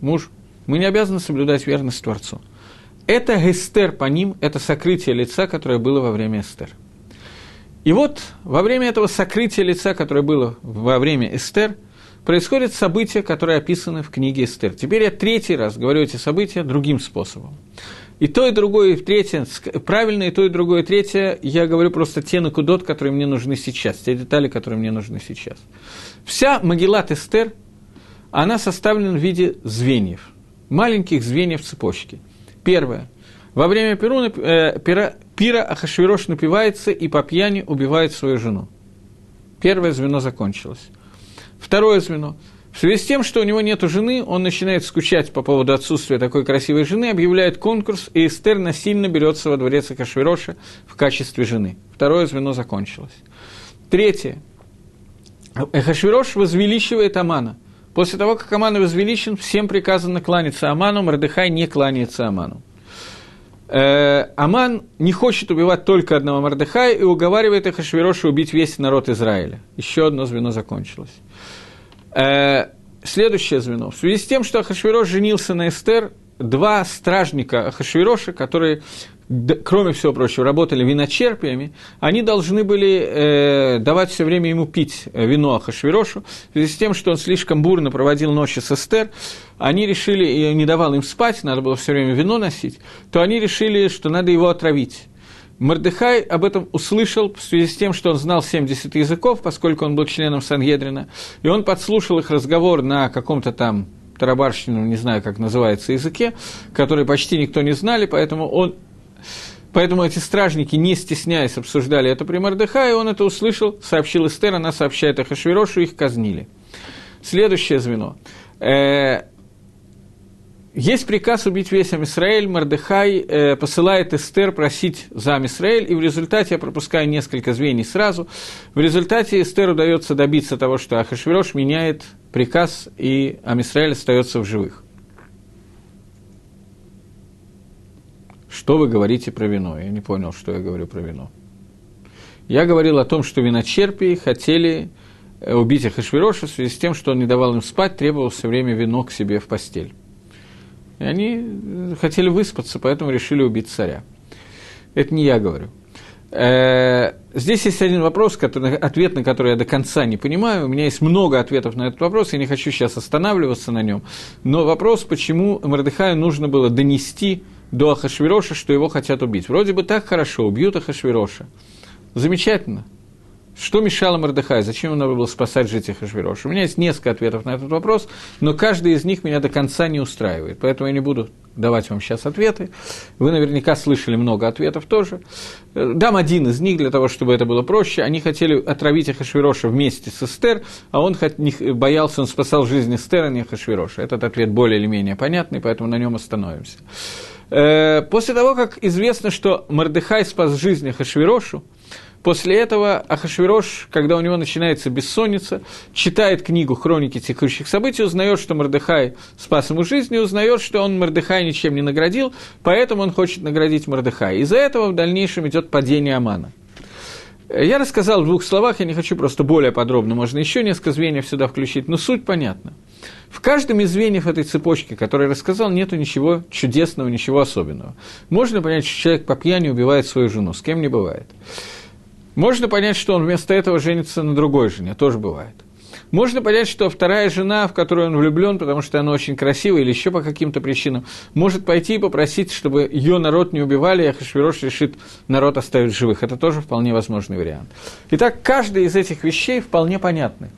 мужу. Мы не обязаны соблюдать верность Творцу. Это гестер по ним, это сокрытие лица, которое было во время Эстер. И вот во время этого сокрытия лица, которое было во время Эстер, происходят события, которые описаны в книге Эстер. Теперь я третий раз говорю эти события другим способом. И то, и другое, и третье, правильно, и то, и другое, и третье, я говорю просто те накудот, которые мне нужны сейчас, те детали, которые мне нужны сейчас. Вся Магеллат Эстер, она составлена в виде звеньев, маленьких звеньев цепочки. Первое. Во время Перуна, э, пира, пира Ахашвирош напивается и по пьяни убивает свою жену. Первое звено закончилось. Второе звено. В связи с тем, что у него нет жены, он начинает скучать по поводу отсутствия такой красивой жены, объявляет конкурс, и Эстер насильно берется во дворец Акашвироша в качестве жены. Второе звено закончилось. Третье. Ахашвирош возвеличивает Амана. После того, как Аман возвеличен, всем приказано кланяться Аману, Мордыхай не кланяется Аману. Э, Аман не хочет убивать только одного Мордыхая и уговаривает Ахашвироша убить весь народ Израиля. Еще одно звено закончилось. Э, следующее звено. В связи с тем, что Ахашвирош женился на Эстер, два стражника Ахашвироша, которые, кроме всего прочего, работали виночерпиями, они должны были э, давать все время ему пить вино Ахашвирошу. В связи с тем, что он слишком бурно проводил ночи с Эстер, они решили, и не давал им спать, надо было все время вино носить, то они решили, что надо его отравить. Мордыхай об этом услышал в связи с тем, что он знал 70 языков, поскольку он был членом Сангедрина, и он подслушал их разговор на каком-то там тарабарщину, не знаю, как называется, языке, который почти никто не знали, поэтому он Поэтому эти стражники, не стесняясь, обсуждали это при Мордыхае, он это услышал, сообщил Эстер, она сообщает Ахашвирошу, их казнили. Следующее звено. Э, есть приказ убить весь Амисраэль, Мардыхай э, посылает Эстер просить за Амисраэль, и в результате, я пропускаю несколько звеньев сразу, в результате Эстер удается добиться того, что Ахашвирош меняет приказ, и Амисраэль остается в живых. Что вы говорите про вино? Я не понял, что я говорю про вино. Я говорил о том, что виночерпии хотели э, убить Ахашвироша в связи с тем, что он не давал им спать, требовал все время вино к себе в постель. И они хотели выспаться, поэтому решили убить царя. Это не я говорю. Э, здесь есть один вопрос, который, ответ на который я до конца не понимаю. У меня есть много ответов на этот вопрос, я не хочу сейчас останавливаться на нем. Но вопрос, почему Мордыхаю нужно было донести до Ахашвироша, что его хотят убить. Вроде бы так хорошо, убьют Ахашвироша. Замечательно. Что мешало Мордыхаю? Зачем ему надо было спасать жителей Хашвироша? У меня есть несколько ответов на этот вопрос, но каждый из них меня до конца не устраивает. Поэтому я не буду давать вам сейчас ответы. Вы наверняка слышали много ответов тоже. Дам один из них для того, чтобы это было проще. Они хотели отравить Ахашвироша вместе с Эстер, а он боялся, он спасал жизнь Эстер, а не Ахашвироша. Этот ответ более или менее понятный, поэтому на нем остановимся. Э, после того, как известно, что Мордыхай спас жизнь Ахашвирошу, После этого Ахашвирош, когда у него начинается бессонница, читает книгу «Хроники текущих событий», узнает, что Мордыхай спас ему жизнь, и узнает, что он Мордыхай ничем не наградил, поэтому он хочет наградить Мордыхая. Из-за этого в дальнейшем идет падение Амана. Я рассказал в двух словах, я не хочу просто более подробно, можно еще несколько звеньев сюда включить, но суть понятна. В каждом из звеньев этой цепочки, который я рассказал, нет ничего чудесного, ничего особенного. Можно понять, что человек по пьяни убивает свою жену, с кем не бывает. Можно понять, что он вместо этого женится на другой жене, тоже бывает. Можно понять, что вторая жена, в которую он влюблен, потому что она очень красивая или еще по каким-то причинам, может пойти и попросить, чтобы ее народ не убивали, и Ахашвирош решит народ оставить живых. Это тоже вполне возможный вариант. Итак, каждая из этих вещей вполне понятны.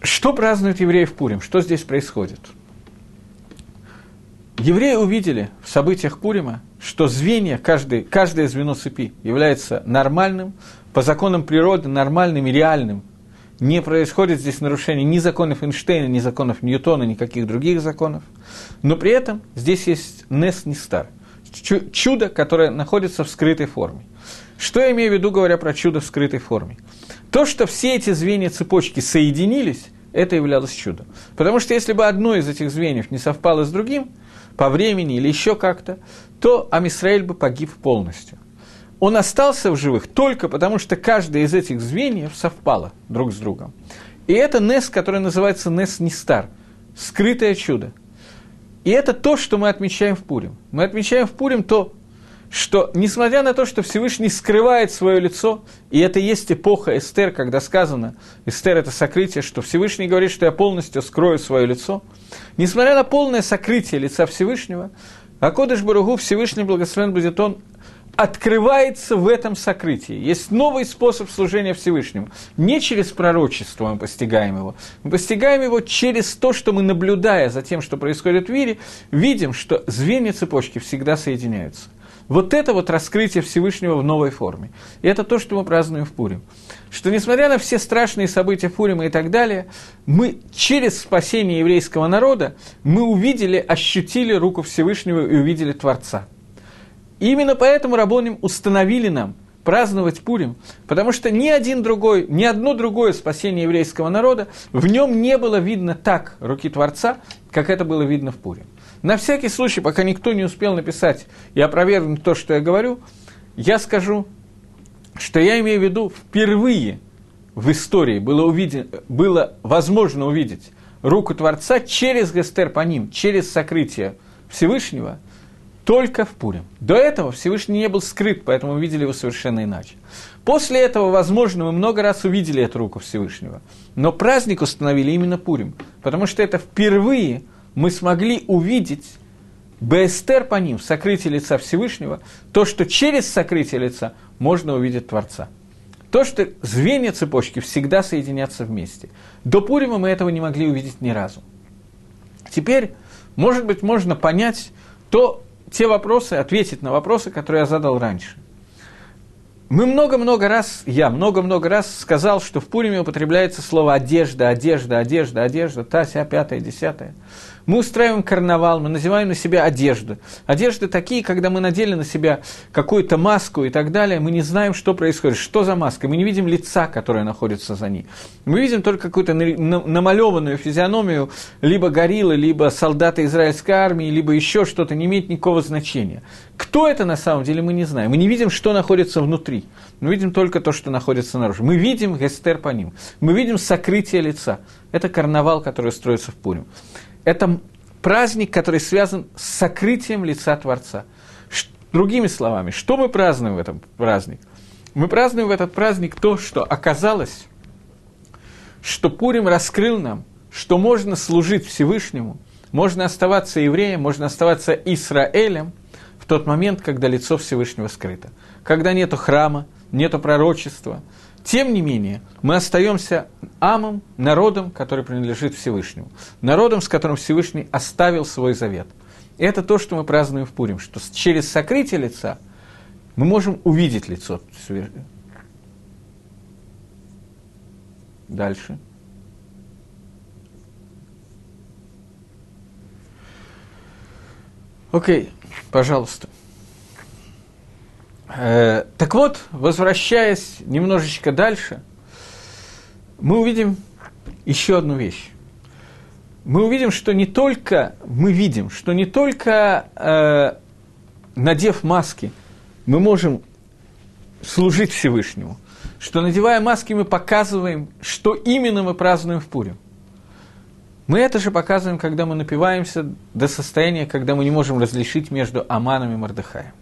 Что празднуют евреи в Пурим? Что здесь происходит? Евреи увидели в событиях Пурима, что звенья, каждый, каждое звено цепи является нормальным, по законам природы нормальным и реальным. Не происходит здесь нарушение ни законов Эйнштейна, ни законов Ньютона, никаких других законов. Но при этом здесь есть Нес Нистар, чудо, которое находится в скрытой форме. Что я имею в виду, говоря про чудо в скрытой форме? То, что все эти звенья цепочки соединились, это являлось чудом. Потому что если бы одно из этих звеньев не совпало с другим, по времени или еще как-то, то Амисраэль бы погиб полностью. Он остался в живых только потому, что каждое из этих звеньев совпало друг с другом. И это Нес, который называется Нес Нистар, скрытое чудо. И это то, что мы отмечаем в Пурим. Мы отмечаем в Пурим то, что, несмотря на то, что Всевышний скрывает свое лицо, и это есть эпоха Эстер, когда сказано, Эстер – это сокрытие, что Всевышний говорит, что я полностью скрою свое лицо, несмотря на полное сокрытие лица Всевышнего, Акодыш Баругу, Всевышний Благословен будет он, открывается в этом сокрытии. Есть новый способ служения Всевышнему. Не через пророчество мы постигаем его. Мы постигаем его через то, что мы, наблюдая за тем, что происходит в мире, видим, что звенья цепочки всегда соединяются. Вот это вот раскрытие Всевышнего в новой форме. И это то, что мы празднуем в Пурим. Что несмотря на все страшные события Пурима и так далее, мы через спасение еврейского народа, мы увидели, ощутили руку Всевышнего и увидели Творца. И именно поэтому Рабоним установили нам праздновать Пурим, потому что ни один другой, ни одно другое спасение еврейского народа, в нем не было видно так руки Творца, как это было видно в Пурим. На всякий случай, пока никто не успел написать и опровергнуть то, что я говорю, я скажу, что я имею в виду впервые в истории было, увиден, было возможно увидеть руку Творца через Гестер по ним, через сокрытие Всевышнего, только в Пурим. До этого Всевышний не был скрыт, поэтому увидели его совершенно иначе. После этого, возможно, мы много раз увидели эту руку Всевышнего. Но праздник установили именно Пурим, потому что это впервые – мы смогли увидеть Бестер по ним, сокрытие лица Всевышнего, то, что через сокрытие лица можно увидеть Творца. То, что звенья цепочки всегда соединятся вместе. До Пурима мы этого не могли увидеть ни разу. Теперь, может быть, можно понять то, те вопросы, ответить на вопросы, которые я задал раньше. мы много-много раз, я много-много раз сказал, что в Пуриме употребляется слово одежда, одежда, одежда, одежда, та, ся, пятая, десятая. Мы устраиваем карнавал, мы надеваем на себя одежду. Одежды такие, когда мы надели на себя какую-то маску и так далее, мы не знаем, что происходит, что за маска. Мы не видим лица, которое находится за ней. Мы видим только какую-то намалеванную физиономию либо гориллы, либо солдата израильской армии, либо еще что-то, не имеет никакого значения. Кто это на самом деле, мы не знаем. Мы не видим, что находится внутри. Мы видим только то, что находится наружу. Мы видим гестер по ним. Мы видим сокрытие лица. Это карнавал, который строится в Пурим. Это праздник, который связан с сокрытием лица Творца. Другими словами, что мы празднуем в этом праздник? Мы празднуем в этот праздник то, что оказалось, что Пурим раскрыл нам, что можно служить Всевышнему, можно оставаться евреем, можно оставаться Израилем в тот момент, когда лицо Всевышнего скрыто. Когда нету храма, нету пророчества, тем не менее, мы остаемся амом, народом, который принадлежит Всевышнему. Народом, с которым Всевышний оставил свой завет. И это то, что мы празднуем в Пурим, что через сокрытие лица мы можем увидеть лицо. Дальше. Окей, пожалуйста. Э, так вот, возвращаясь немножечко дальше, мы увидим еще одну вещь. Мы увидим, что не только, мы видим, что не только э, надев маски, мы можем служить Всевышнему, что надевая маски, мы показываем, что именно мы празднуем в Пурим. Мы это же показываем, когда мы напиваемся до состояния, когда мы не можем различить между Аманом и Мордыхаем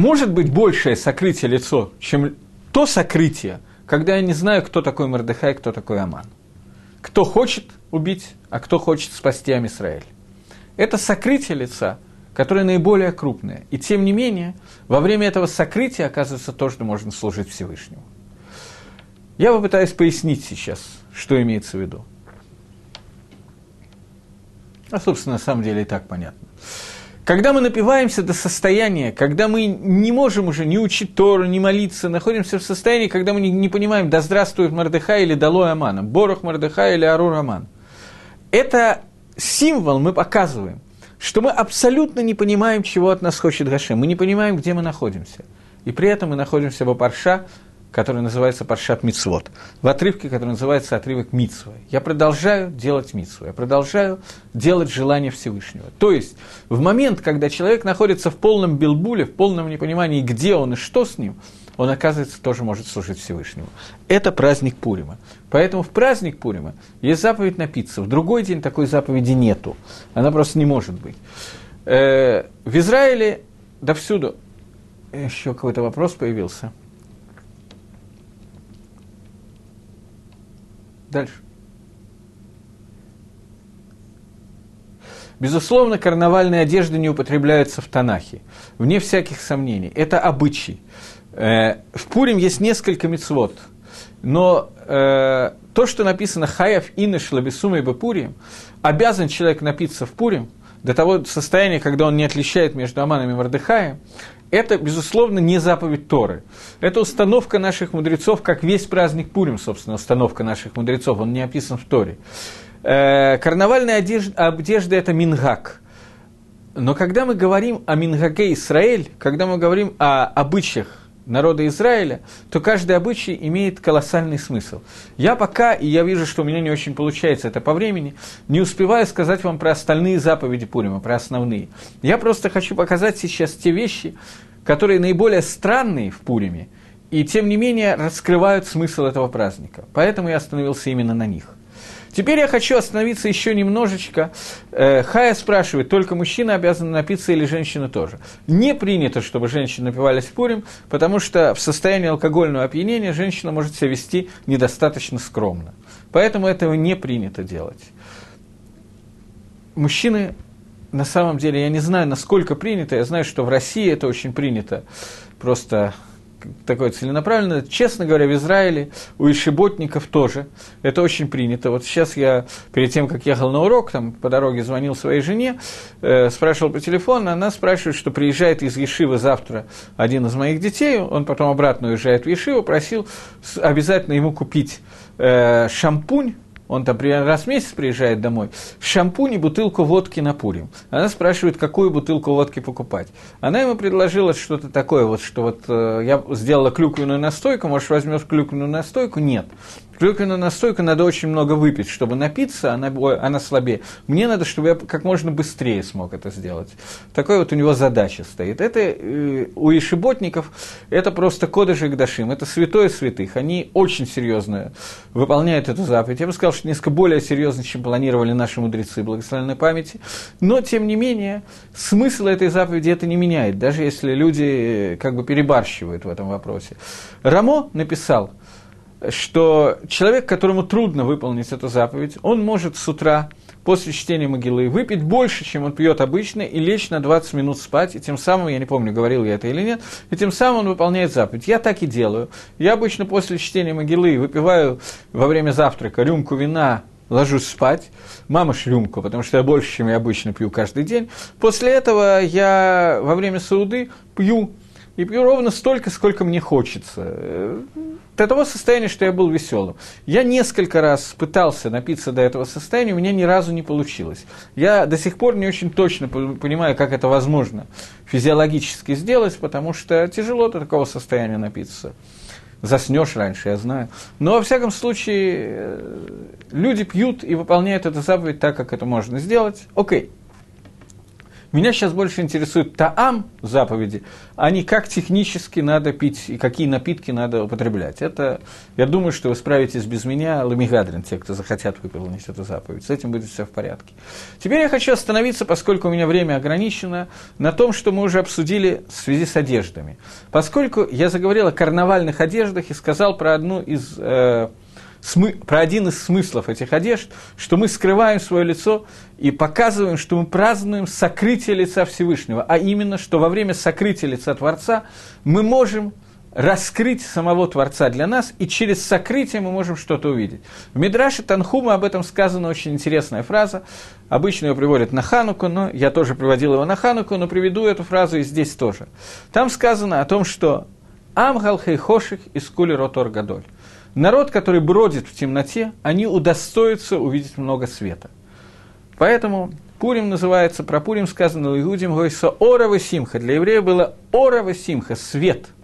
может быть большее сокрытие лицо, чем то сокрытие, когда я не знаю, кто такой Мордыхай, кто такой Аман. Кто хочет убить, а кто хочет спасти Амисраэль. Это сокрытие лица, которое наиболее крупное. И тем не менее, во время этого сокрытия оказывается то, что можно служить Всевышнему. Я попытаюсь пояснить сейчас, что имеется в виду. А, собственно, на самом деле и так понятно. Когда мы напиваемся до состояния, когда мы не можем уже ни учить Тору, ни молиться, находимся в состоянии, когда мы не, не понимаем, да здравствует Мордыхай или Далой Амана, Борох Мордыхай или Арур Аман. Это символ мы показываем, что мы абсолютно не понимаем, чего от нас хочет Гашем. Мы не понимаем, где мы находимся. И при этом мы находимся в Апарша, который называется Паршат Мицвод, в отрывке, который называется отрывок Мицвы. Я продолжаю делать Мицву, я продолжаю делать желание Всевышнего. То есть, в момент, когда человек находится в полном билбуле, в полном непонимании, где он и что с ним, он, оказывается, тоже может служить Всевышнему. Это праздник Пурима. Поэтому в праздник Пурима есть заповедь напиться. В другой день такой заповеди нету. Она просто не может быть. Э, в Израиле, да всюду, еще какой-то вопрос появился – Дальше. Безусловно, карнавальные одежды не употребляются в Танахе, вне всяких сомнений. Это обычай. Э, в Пурим есть несколько мецвод, но э, то, что написано «Хаев инеш лабисума и бапурим», обязан человек напиться в Пурим до того состояния, когда он не отличает между Аманом и Мордыхаем, это, безусловно, не заповедь Торы. Это установка наших мудрецов, как весь праздник Пурим, собственно, установка наших мудрецов, он не описан в Торе. Э, карнавальная одежда, одежда – это мингак. Но когда мы говорим о мингаке Израиль, когда мы говорим о обычаях народа Израиля, то каждый обычай имеет колоссальный смысл. Я пока, и я вижу, что у меня не очень получается это по времени, не успеваю сказать вам про остальные заповеди Пурима, про основные. Я просто хочу показать сейчас те вещи, которые наиболее странные в Пуриме, и тем не менее раскрывают смысл этого праздника. Поэтому я остановился именно на них. Теперь я хочу остановиться еще немножечко. Э, Хая спрашивает, только мужчина обязан напиться или женщина тоже? Не принято, чтобы женщины напивались Пурим, потому что в состоянии алкогольного опьянения женщина может себя вести недостаточно скромно. Поэтому этого не принято делать. Мужчины, на самом деле, я не знаю, насколько принято, я знаю, что в России это очень принято, просто такое целенаправленное. Честно говоря, в Израиле у ишеботников тоже. Это очень принято. Вот сейчас я, перед тем, как ехал на урок, там по дороге звонил своей жене, э, спрашивал по телефону, она спрашивает, что приезжает из Ешивы завтра один из моих детей, он потом обратно уезжает в Ешиву, просил обязательно ему купить э, шампунь, он там примерно раз в месяц приезжает домой, шампунь и бутылку водки на Пурим. Она спрашивает, какую бутылку водки покупать. Она ему предложила что-то такое, вот, что вот э, я сделала клюквенную настойку, может, возьмешь клюквенную настойку? Нет. Клюквенную настойку надо очень много выпить, чтобы напиться, она, она слабее. Мне надо, чтобы я как можно быстрее смог это сделать. Такой вот у него задача стоит. Это э, у ишиботников, это просто кодыш и гдашим, это святое святых. Они очень серьезно выполняют эту заповедь. Я бы сказал, что несколько более серьезно, чем планировали наши мудрецы благословенной памяти. Но, тем не менее, смысл этой заповеди это не меняет, даже если люди э, как бы перебарщивают в этом вопросе. Рамо написал, что человек, которому трудно выполнить эту заповедь, он может с утра после чтения могилы выпить больше, чем он пьет обычно, и лечь на 20 минут спать, и тем самым, я не помню, говорил я это или нет, и тем самым он выполняет заповедь. Я так и делаю. Я обычно после чтения могилы выпиваю во время завтрака рюмку вина, ложусь спать, мама шлюмку, потому что я больше, чем я обычно пью каждый день. После этого я во время сауды пью, и пью ровно столько, сколько мне хочется до того состояния, что я был веселым. Я несколько раз пытался напиться до этого состояния, у меня ни разу не получилось. Я до сих пор не очень точно понимаю, как это возможно физиологически сделать, потому что тяжело до такого состояния напиться. Заснешь раньше, я знаю. Но, во всяком случае, э, люди пьют и выполняют эту заповедь так, как это можно сделать. Окей. Меня сейчас больше интересует таам заповеди, а не как технически надо пить и какие напитки надо употреблять. Это, я думаю, что вы справитесь без меня, ламигадрин, те, кто захотят выполнить эту заповедь. С этим будет все в порядке. Теперь я хочу остановиться, поскольку у меня время ограничено, на том, что мы уже обсудили в связи с одеждами. Поскольку я заговорил о карнавальных одеждах и сказал про одну из... Э, смы, про один из смыслов этих одежд, что мы скрываем свое лицо и показываем, что мы празднуем сокрытие лица Всевышнего, а именно, что во время сокрытия лица Творца мы можем раскрыть самого Творца для нас, и через сокрытие мы можем что-то увидеть. В Мидраше Танхума об этом сказана очень интересная фраза. Обычно ее приводят на Хануку, но я тоже приводил его на Хануку, но приведу эту фразу и здесь тоже. Там сказано о том, что «Амгал хейхоших из кули ротор гадоль». Народ, который бродит в темноте, они удостоятся увидеть много света. Поэтому Пурим называется, про Пурим сказано, Иудим Гойса Орова Симха. Для евреев было Орова Симха, свет –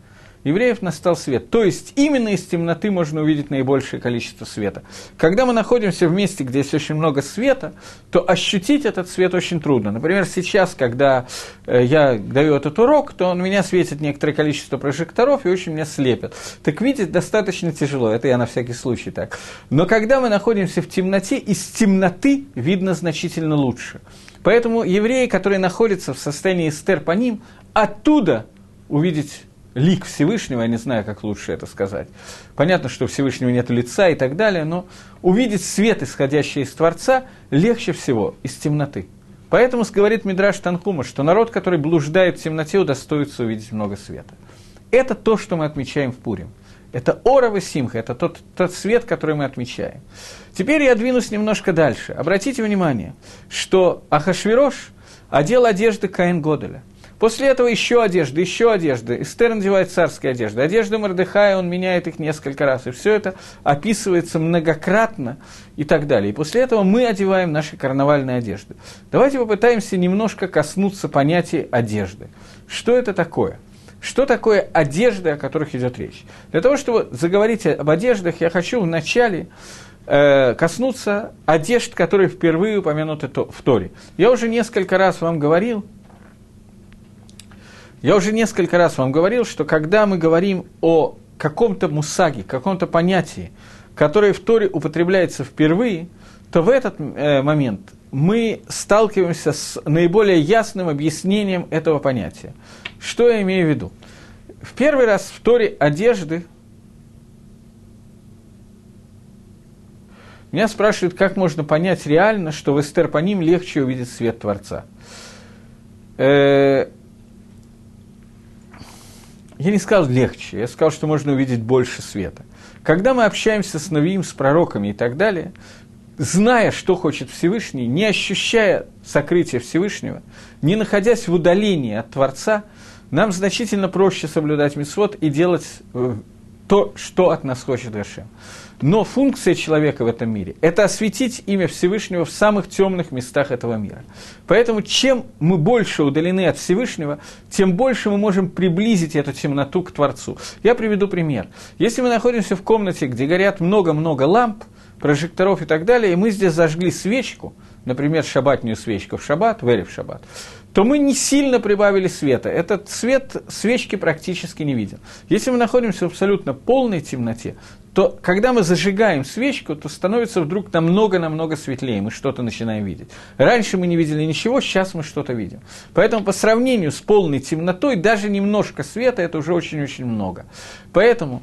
евреев настал свет. То есть именно из темноты можно увидеть наибольшее количество света. Когда мы находимся в месте, где есть очень много света, то ощутить этот свет очень трудно. Например, сейчас, когда э, я даю этот урок, то он меня светит некоторое количество прожекторов и очень меня слепят. Так видеть достаточно тяжело, это я на всякий случай так. Но когда мы находимся в темноте, из темноты видно значительно лучше. Поэтому евреи, которые находятся в состоянии эстер по ним, оттуда увидеть лик Всевышнего, я не знаю, как лучше это сказать. Понятно, что у Всевышнего нет лица и так далее, но увидеть свет, исходящий из Творца, легче всего из темноты. Поэтому говорит Мидраш Танхума, что народ, который блуждает в темноте, удостоится увидеть много света. Это то, что мы отмечаем в Пурим. Это Орова Симха, это тот, тот свет, который мы отмечаем. Теперь я двинусь немножко дальше. Обратите внимание, что Ахашвирош одел одежды Каин Годеля – После этого еще одежда, еще одежда. Эстер надевает царские одежды. Одежда Мордыхая, он меняет их несколько раз. И все это описывается многократно и так далее. И после этого мы одеваем наши карнавальные одежды. Давайте попытаемся немножко коснуться понятия одежды. Что это такое? Что такое одежда, о которых идет речь? Для того, чтобы заговорить об одеждах, я хочу вначале э, коснуться одежд, которые впервые упомянуты в Торе. Я уже несколько раз вам говорил, я уже несколько раз вам говорил, что когда мы говорим о каком-то мусаге, каком-то понятии, которое в Торе употребляется впервые, то в этот э, момент мы сталкиваемся с наиболее ясным объяснением этого понятия. Что я имею в виду? В первый раз в Торе одежды меня спрашивают, как можно понять реально, что в Эстер по ним легче увидеть свет Творца. Э, я не сказал легче, я сказал, что можно увидеть больше света. Когда мы общаемся с Навиим, с пророками и так далее, зная, что хочет Всевышний, не ощущая сокрытия Всевышнего, не находясь в удалении от Творца, нам значительно проще соблюдать мисвод и делать э, то, что от нас хочет Гашем. Но функция человека в этом мире – это осветить имя Всевышнего в самых темных местах этого мира. Поэтому чем мы больше удалены от Всевышнего, тем больше мы можем приблизить эту темноту к Творцу. Я приведу пример. Если мы находимся в комнате, где горят много-много ламп, прожекторов и так далее, и мы здесь зажгли свечку, например, шабатную свечку в шаббат, в в шаббат, то мы не сильно прибавили света. Этот свет свечки практически не виден. Если мы находимся в абсолютно полной темноте, то когда мы зажигаем свечку, то становится вдруг намного-намного светлее, мы что-то начинаем видеть. Раньше мы не видели ничего, сейчас мы что-то видим. Поэтому по сравнению с полной темнотой, даже немножко света – это уже очень-очень много. Поэтому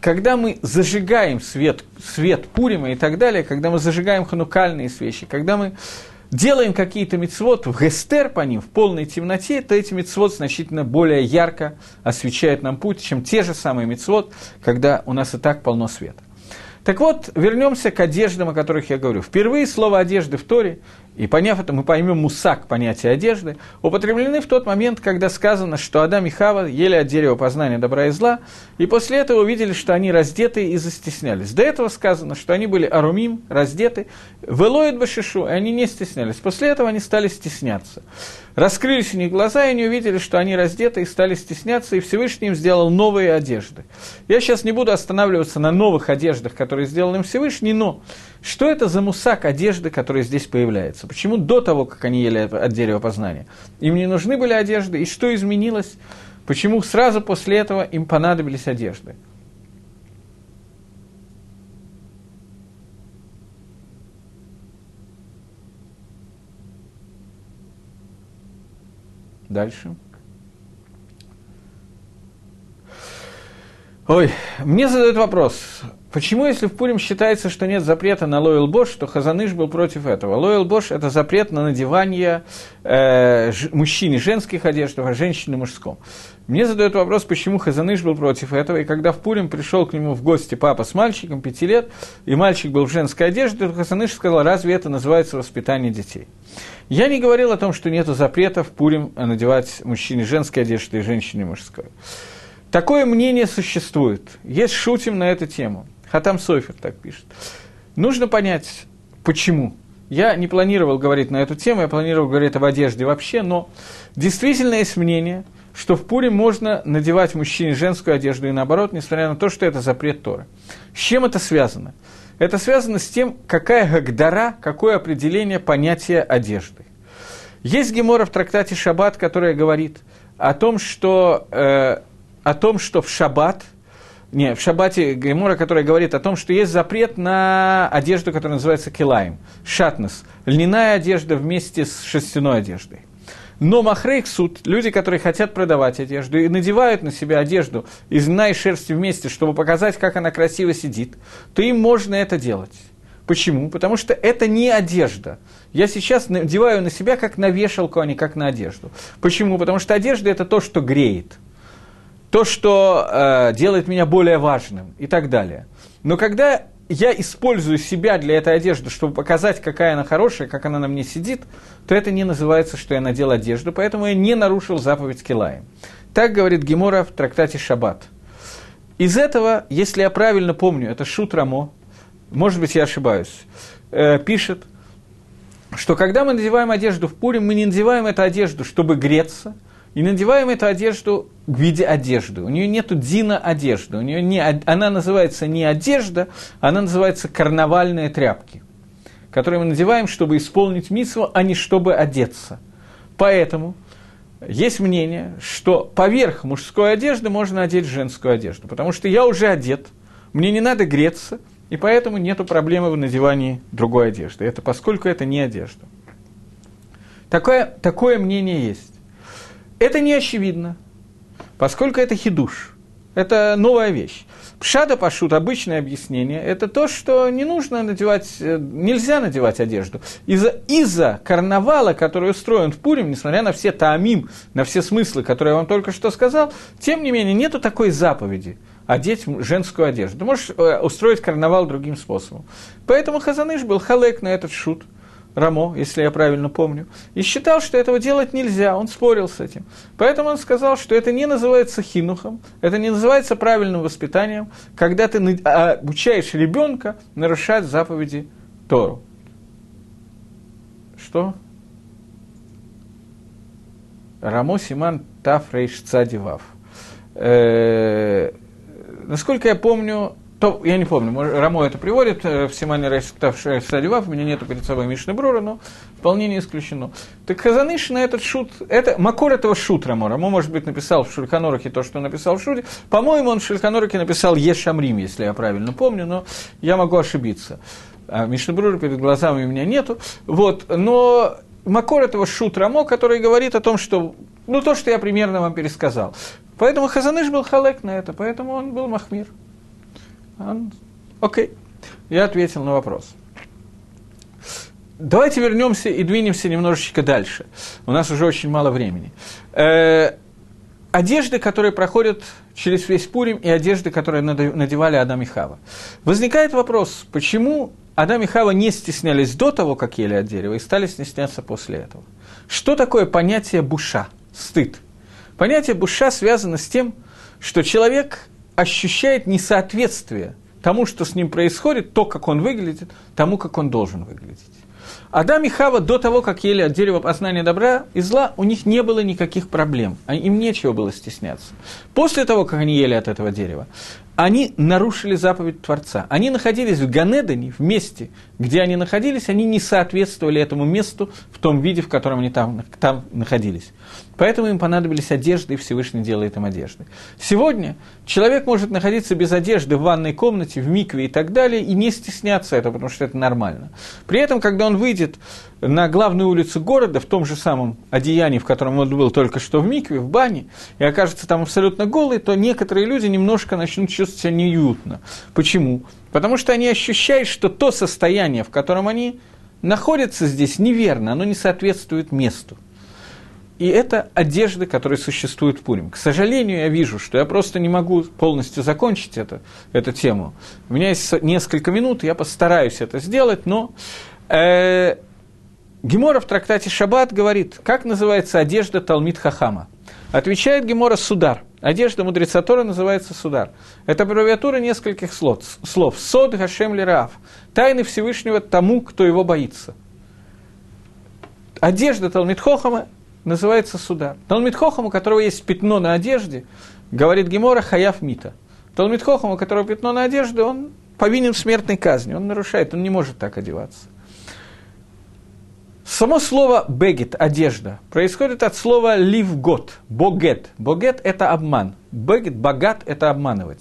когда мы зажигаем свет, свет Пурима и так далее, когда мы зажигаем ханукальные свечи, когда мы делаем какие-то мецвод в гестер по ним, в полной темноте, то эти мецвод значительно более ярко освещают нам путь, чем те же самые мецвод, когда у нас и так полно света. Так вот, вернемся к одеждам, о которых я говорю. Впервые слово «одежды» в Торе и поняв это, мы поймем мусак, понятие одежды, употреблены в тот момент, когда сказано, что Адам и Хава ели от дерева познания добра и зла, и после этого увидели, что они раздеты и застеснялись. До этого сказано, что они были арумим, раздеты, велоид башишу, и они не стеснялись. После этого они стали стесняться. Раскрылись у них глаза, и они увидели, что они раздеты и стали стесняться, и Всевышний им сделал новые одежды. Я сейчас не буду останавливаться на новых одеждах, которые сделал им Всевышний, но что это за мусак одежды, который здесь появляется? Почему до того, как они ели от дерева познания, им не нужны были одежды? И что изменилось? Почему сразу после этого им понадобились одежды? Дальше. Ой, мне задают вопрос, Почему, если в Пурим считается, что нет запрета на Лойл Бош, то Хазаныш был против этого? Лойл Бош – это запрет на надевание э, ж, мужчине женских одежд, а женщине мужском. Мне задают вопрос, почему Хазаныш был против этого, и когда в Пурим пришел к нему в гости папа с мальчиком, пяти лет, и мальчик был в женской одежде, то Хазаныш сказал, разве это называется воспитание детей? Я не говорил о том, что нет запрета в Пурим надевать мужчине женской одежды и женщине мужской. Такое мнение существует. Есть шутим на эту тему. Хатам Софер так пишет. Нужно понять, почему. Я не планировал говорить на эту тему, я планировал говорить об одежде вообще, но действительно есть мнение, что в Пуре можно надевать мужчине женскую одежду и наоборот, несмотря на то, что это запрет Торы. С чем это связано? Это связано с тем, какая гагдара, какое определение понятия одежды. Есть гемора в трактате Шаббат, которая говорит о том, что, э, о том, что в Шаббат – не, в Шабате Гемора, которая говорит о том, что есть запрет на одежду, которая называется килаем, шатнес, льняная одежда вместе с шерстяной одеждой. Но махрейк суд, люди, которые хотят продавать одежду и надевают на себя одежду из льна и шерсти вместе, чтобы показать, как она красиво сидит, то им можно это делать. Почему? Потому что это не одежда. Я сейчас надеваю на себя как на вешалку, а не как на одежду. Почему? Потому что одежда это то, что греет то, что э, делает меня более важным и так далее. Но когда я использую себя для этой одежды, чтобы показать, какая она хорошая, как она на мне сидит, то это не называется, что я надел одежду, поэтому я не нарушил заповедь Килаем. Так говорит Гемора в трактате Шаббат. Из этого, если я правильно помню, это Шут Рамо, может быть, я ошибаюсь, э, пишет, что когда мы надеваем одежду в Пурим, мы не надеваем эту одежду, чтобы греться – и надеваем эту одежду в виде одежды. У нее нет дина одежды. У нее не, она называется не одежда, она называется карнавальные тряпки, которые мы надеваем, чтобы исполнить миссу, а не чтобы одеться. Поэтому есть мнение, что поверх мужской одежды можно одеть женскую одежду, потому что я уже одет, мне не надо греться, и поэтому нет проблемы в надевании другой одежды. Это поскольку это не одежда. Такое, такое мнение есть. Это не очевидно, поскольку это хидуш, это новая вещь. Пшада пашут, обычное объяснение, это то, что не нужно надевать, э, нельзя надевать одежду. Из-за из карнавала, который устроен в Пурим, несмотря на все таамим, на все смыслы, которые я вам только что сказал, тем не менее, нету такой заповеди одеть женскую одежду. Ты можешь э, устроить карнавал другим способом. Поэтому Хазаныш был халек на этот шут – Рамо, если я правильно помню, и считал, что этого делать нельзя, он спорил с этим. Поэтому он сказал, что это не называется хинухом, это не называется правильным воспитанием, когда ты обучаешь ребенка нарушать заповеди Тору. Что? Рамо Симан Тафрейш Цадивав. Э, насколько я помню, то, я не помню, Рамо это приводит, э, в Симане Райставшая Садивав, у меня нету перед собой Мишны Брура, но вполне не исключено. Так Хазаныш на этот шут, это, Макор этого шут Рамо, Рамо, может быть, написал в Шульканорахе то, что написал в Шуде, по-моему, он в Шульканорахе написал Ешамрим, если я правильно помню, но я могу ошибиться. А Мишнебрура перед глазами у меня нету. Вот, но Макор этого шут Рамо, который говорит о том, что, ну, то, что я примерно вам пересказал. Поэтому Хазаныш был халек на это, поэтому он был махмир. Окей, я ответил на вопрос. Давайте вернемся и двинемся немножечко дальше. У нас уже очень мало времени. Э, одежды, которые проходят через весь Пурим, и одежды, которые надевали Адам и Хава. Возникает вопрос, почему Адам и Хава не стеснялись до того, как ели от дерева, и стали стесняться после этого. Что такое понятие буша, стыд? Понятие буша связано с тем, что человек ощущает несоответствие тому, что с ним происходит, то, как он выглядит, тому, как он должен выглядеть. Адам и Хава до того, как ели от дерева познания добра и зла, у них не было никаких проблем, им нечего было стесняться. После того, как они ели от этого дерева, они нарушили заповедь Творца. Они находились в Ганедане, в месте, где они находились, они не соответствовали этому месту в том виде, в котором они там, там находились. Поэтому им понадобились одежды, и Всевышний делает им одежды. Сегодня человек может находиться без одежды в ванной комнате, в микве и так далее, и не стесняться этого, потому что это нормально. При этом, когда он выйдет на главную улицу города, в том же самом одеянии, в котором он был только что в микве, в бане, и окажется там абсолютно голый, то некоторые люди немножко начнут чувствовать себя неуютно. Почему? Потому что они ощущают, что то состояние, в котором они находятся здесь, неверно, оно не соответствует месту. И это одежды, которые существуют в Пурим. К сожалению, я вижу, что я просто не могу полностью закончить это, эту тему. У меня есть несколько минут, я постараюсь это сделать, но э, Гемора в трактате Шаббат говорит, как называется одежда Талмит Хахама. Отвечает Гемора Судар. Одежда мудреца Тора называется Судар. Это аббревиатура нескольких слов. слов. Сод Гашем Лираав. Тайны Всевышнего тому, кто его боится. Одежда Талмит Хохама называется суда. Талмит Хохам, у которого есть пятно на одежде, говорит Гемора Хаяв Мита. Талмит Хохам, у которого пятно на одежде, он повинен в смертной казни, он нарушает, он не может так одеваться. Само слово «бегет» – одежда происходит от слова «ливгот» – «богет». «Богет» – это обман. «Бегет» – «богат» – это обманывать.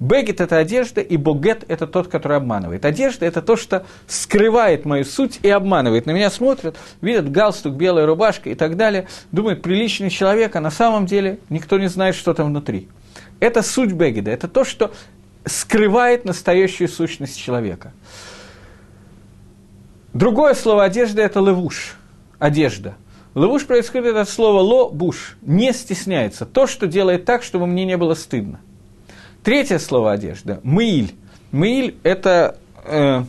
Бегет – это одежда, и богет – это тот, который обманывает. Одежда – это то, что скрывает мою суть и обманывает. На меня смотрят, видят галстук, белая рубашка и так далее, думают, приличный человек, а на самом деле никто не знает, что там внутри. Это суть бегеда, это то, что скрывает настоящую сущность человека. Другое слово одежда – это левуш, одежда. Левуш происходит от слова ло-буш, не стесняется. То, что делает так, чтобы мне не было стыдно. Третье слово одежда – мыиль. Мыиль – это… Э,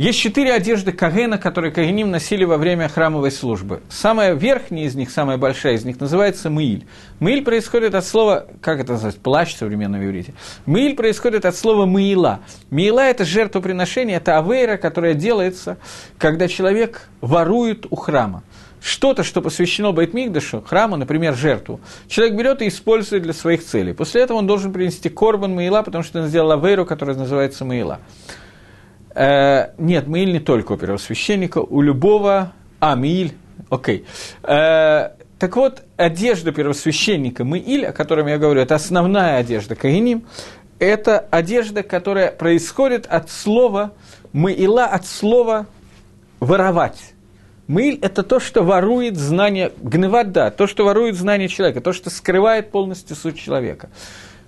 есть четыре одежды Кагена, которые Кагеним носили во время храмовой службы. Самая верхняя из них, самая большая из них, называется мыиль. Мыиль происходит от слова, как это называется, плащ в современном иврите. Мыиль происходит от слова мыила. Мыила – это жертвоприношение, это авейра, которая делается, когда человек ворует у храма что-то, что посвящено Байтмигдашу, храму, например, жертву, человек берет и использует для своих целей. После этого он должен принести корбан Маила, потому что он сделал авейру, которая называется Маила. Э, нет, Маиль не только у первосвященника, у любого... А, Маиль, окей. Э, так вот, одежда первосвященника Маиль, о котором я говорю, это основная одежда Каиним, это одежда, которая происходит от слова Маила, от слова воровать. Мыль – это то, что ворует знание, гневат, да, то, что ворует знание человека, то, что скрывает полностью суть человека.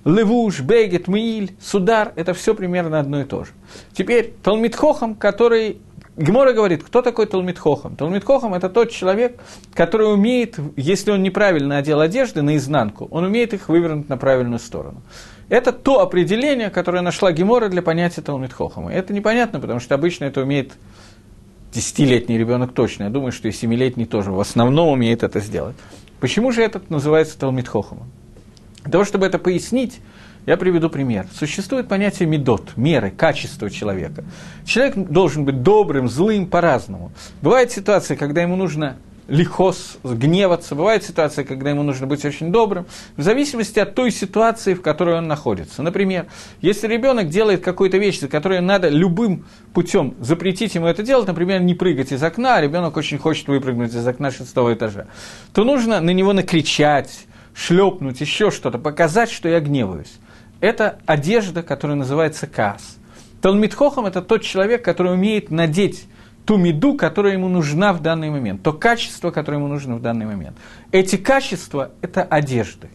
левуш, бегет, мииль, судар – это все примерно одно и то же. Теперь Талмитхохам, который Гемора говорит, кто такой Талмитхохам? Талмитхохам – это тот человек, который умеет, если он неправильно одел одежды наизнанку, он умеет их вывернуть на правильную сторону. Это то определение, которое нашла Гемора для понятия Талмитхохама. Это непонятно, потому что обычно это умеет десятилетний ребенок точно. Я думаю, что и семилетний тоже в основном умеет это сделать. Почему же этот называется Талмитхохамом? Для того, чтобы это пояснить, я приведу пример. Существует понятие медот, меры, качества человека. Человек должен быть добрым, злым по-разному. Бывает ситуация, когда ему нужно лихос, гневаться. Бывает ситуация, когда ему нужно быть очень добрым, в зависимости от той ситуации, в которой он находится. Например, если ребенок делает какую-то вещь, за которую надо любым путем запретить ему это делать, например, не прыгать из окна, а ребенок очень хочет выпрыгнуть из окна шестого этажа, то нужно на него накричать, шлепнуть, еще что-то, показать, что я гневаюсь это одежда, которая называется каас. Талмитхохам – это тот человек, который умеет надеть ту меду, которая ему нужна в данный момент, то качество, которое ему нужно в данный момент. Эти качества – это одежды.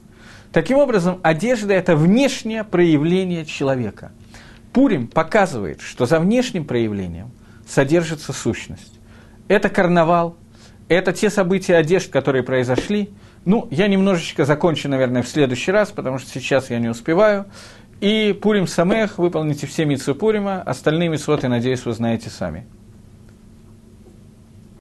Таким образом, одежда – это внешнее проявление человека. Пурим показывает, что за внешним проявлением содержится сущность. Это карнавал, это те события одежд, которые произошли – ну, я немножечко закончу, наверное, в следующий раз, потому что сейчас я не успеваю. И Пурим Самех, выполните все митцвы Пурима, остальные митцвоты, надеюсь, вы знаете сами.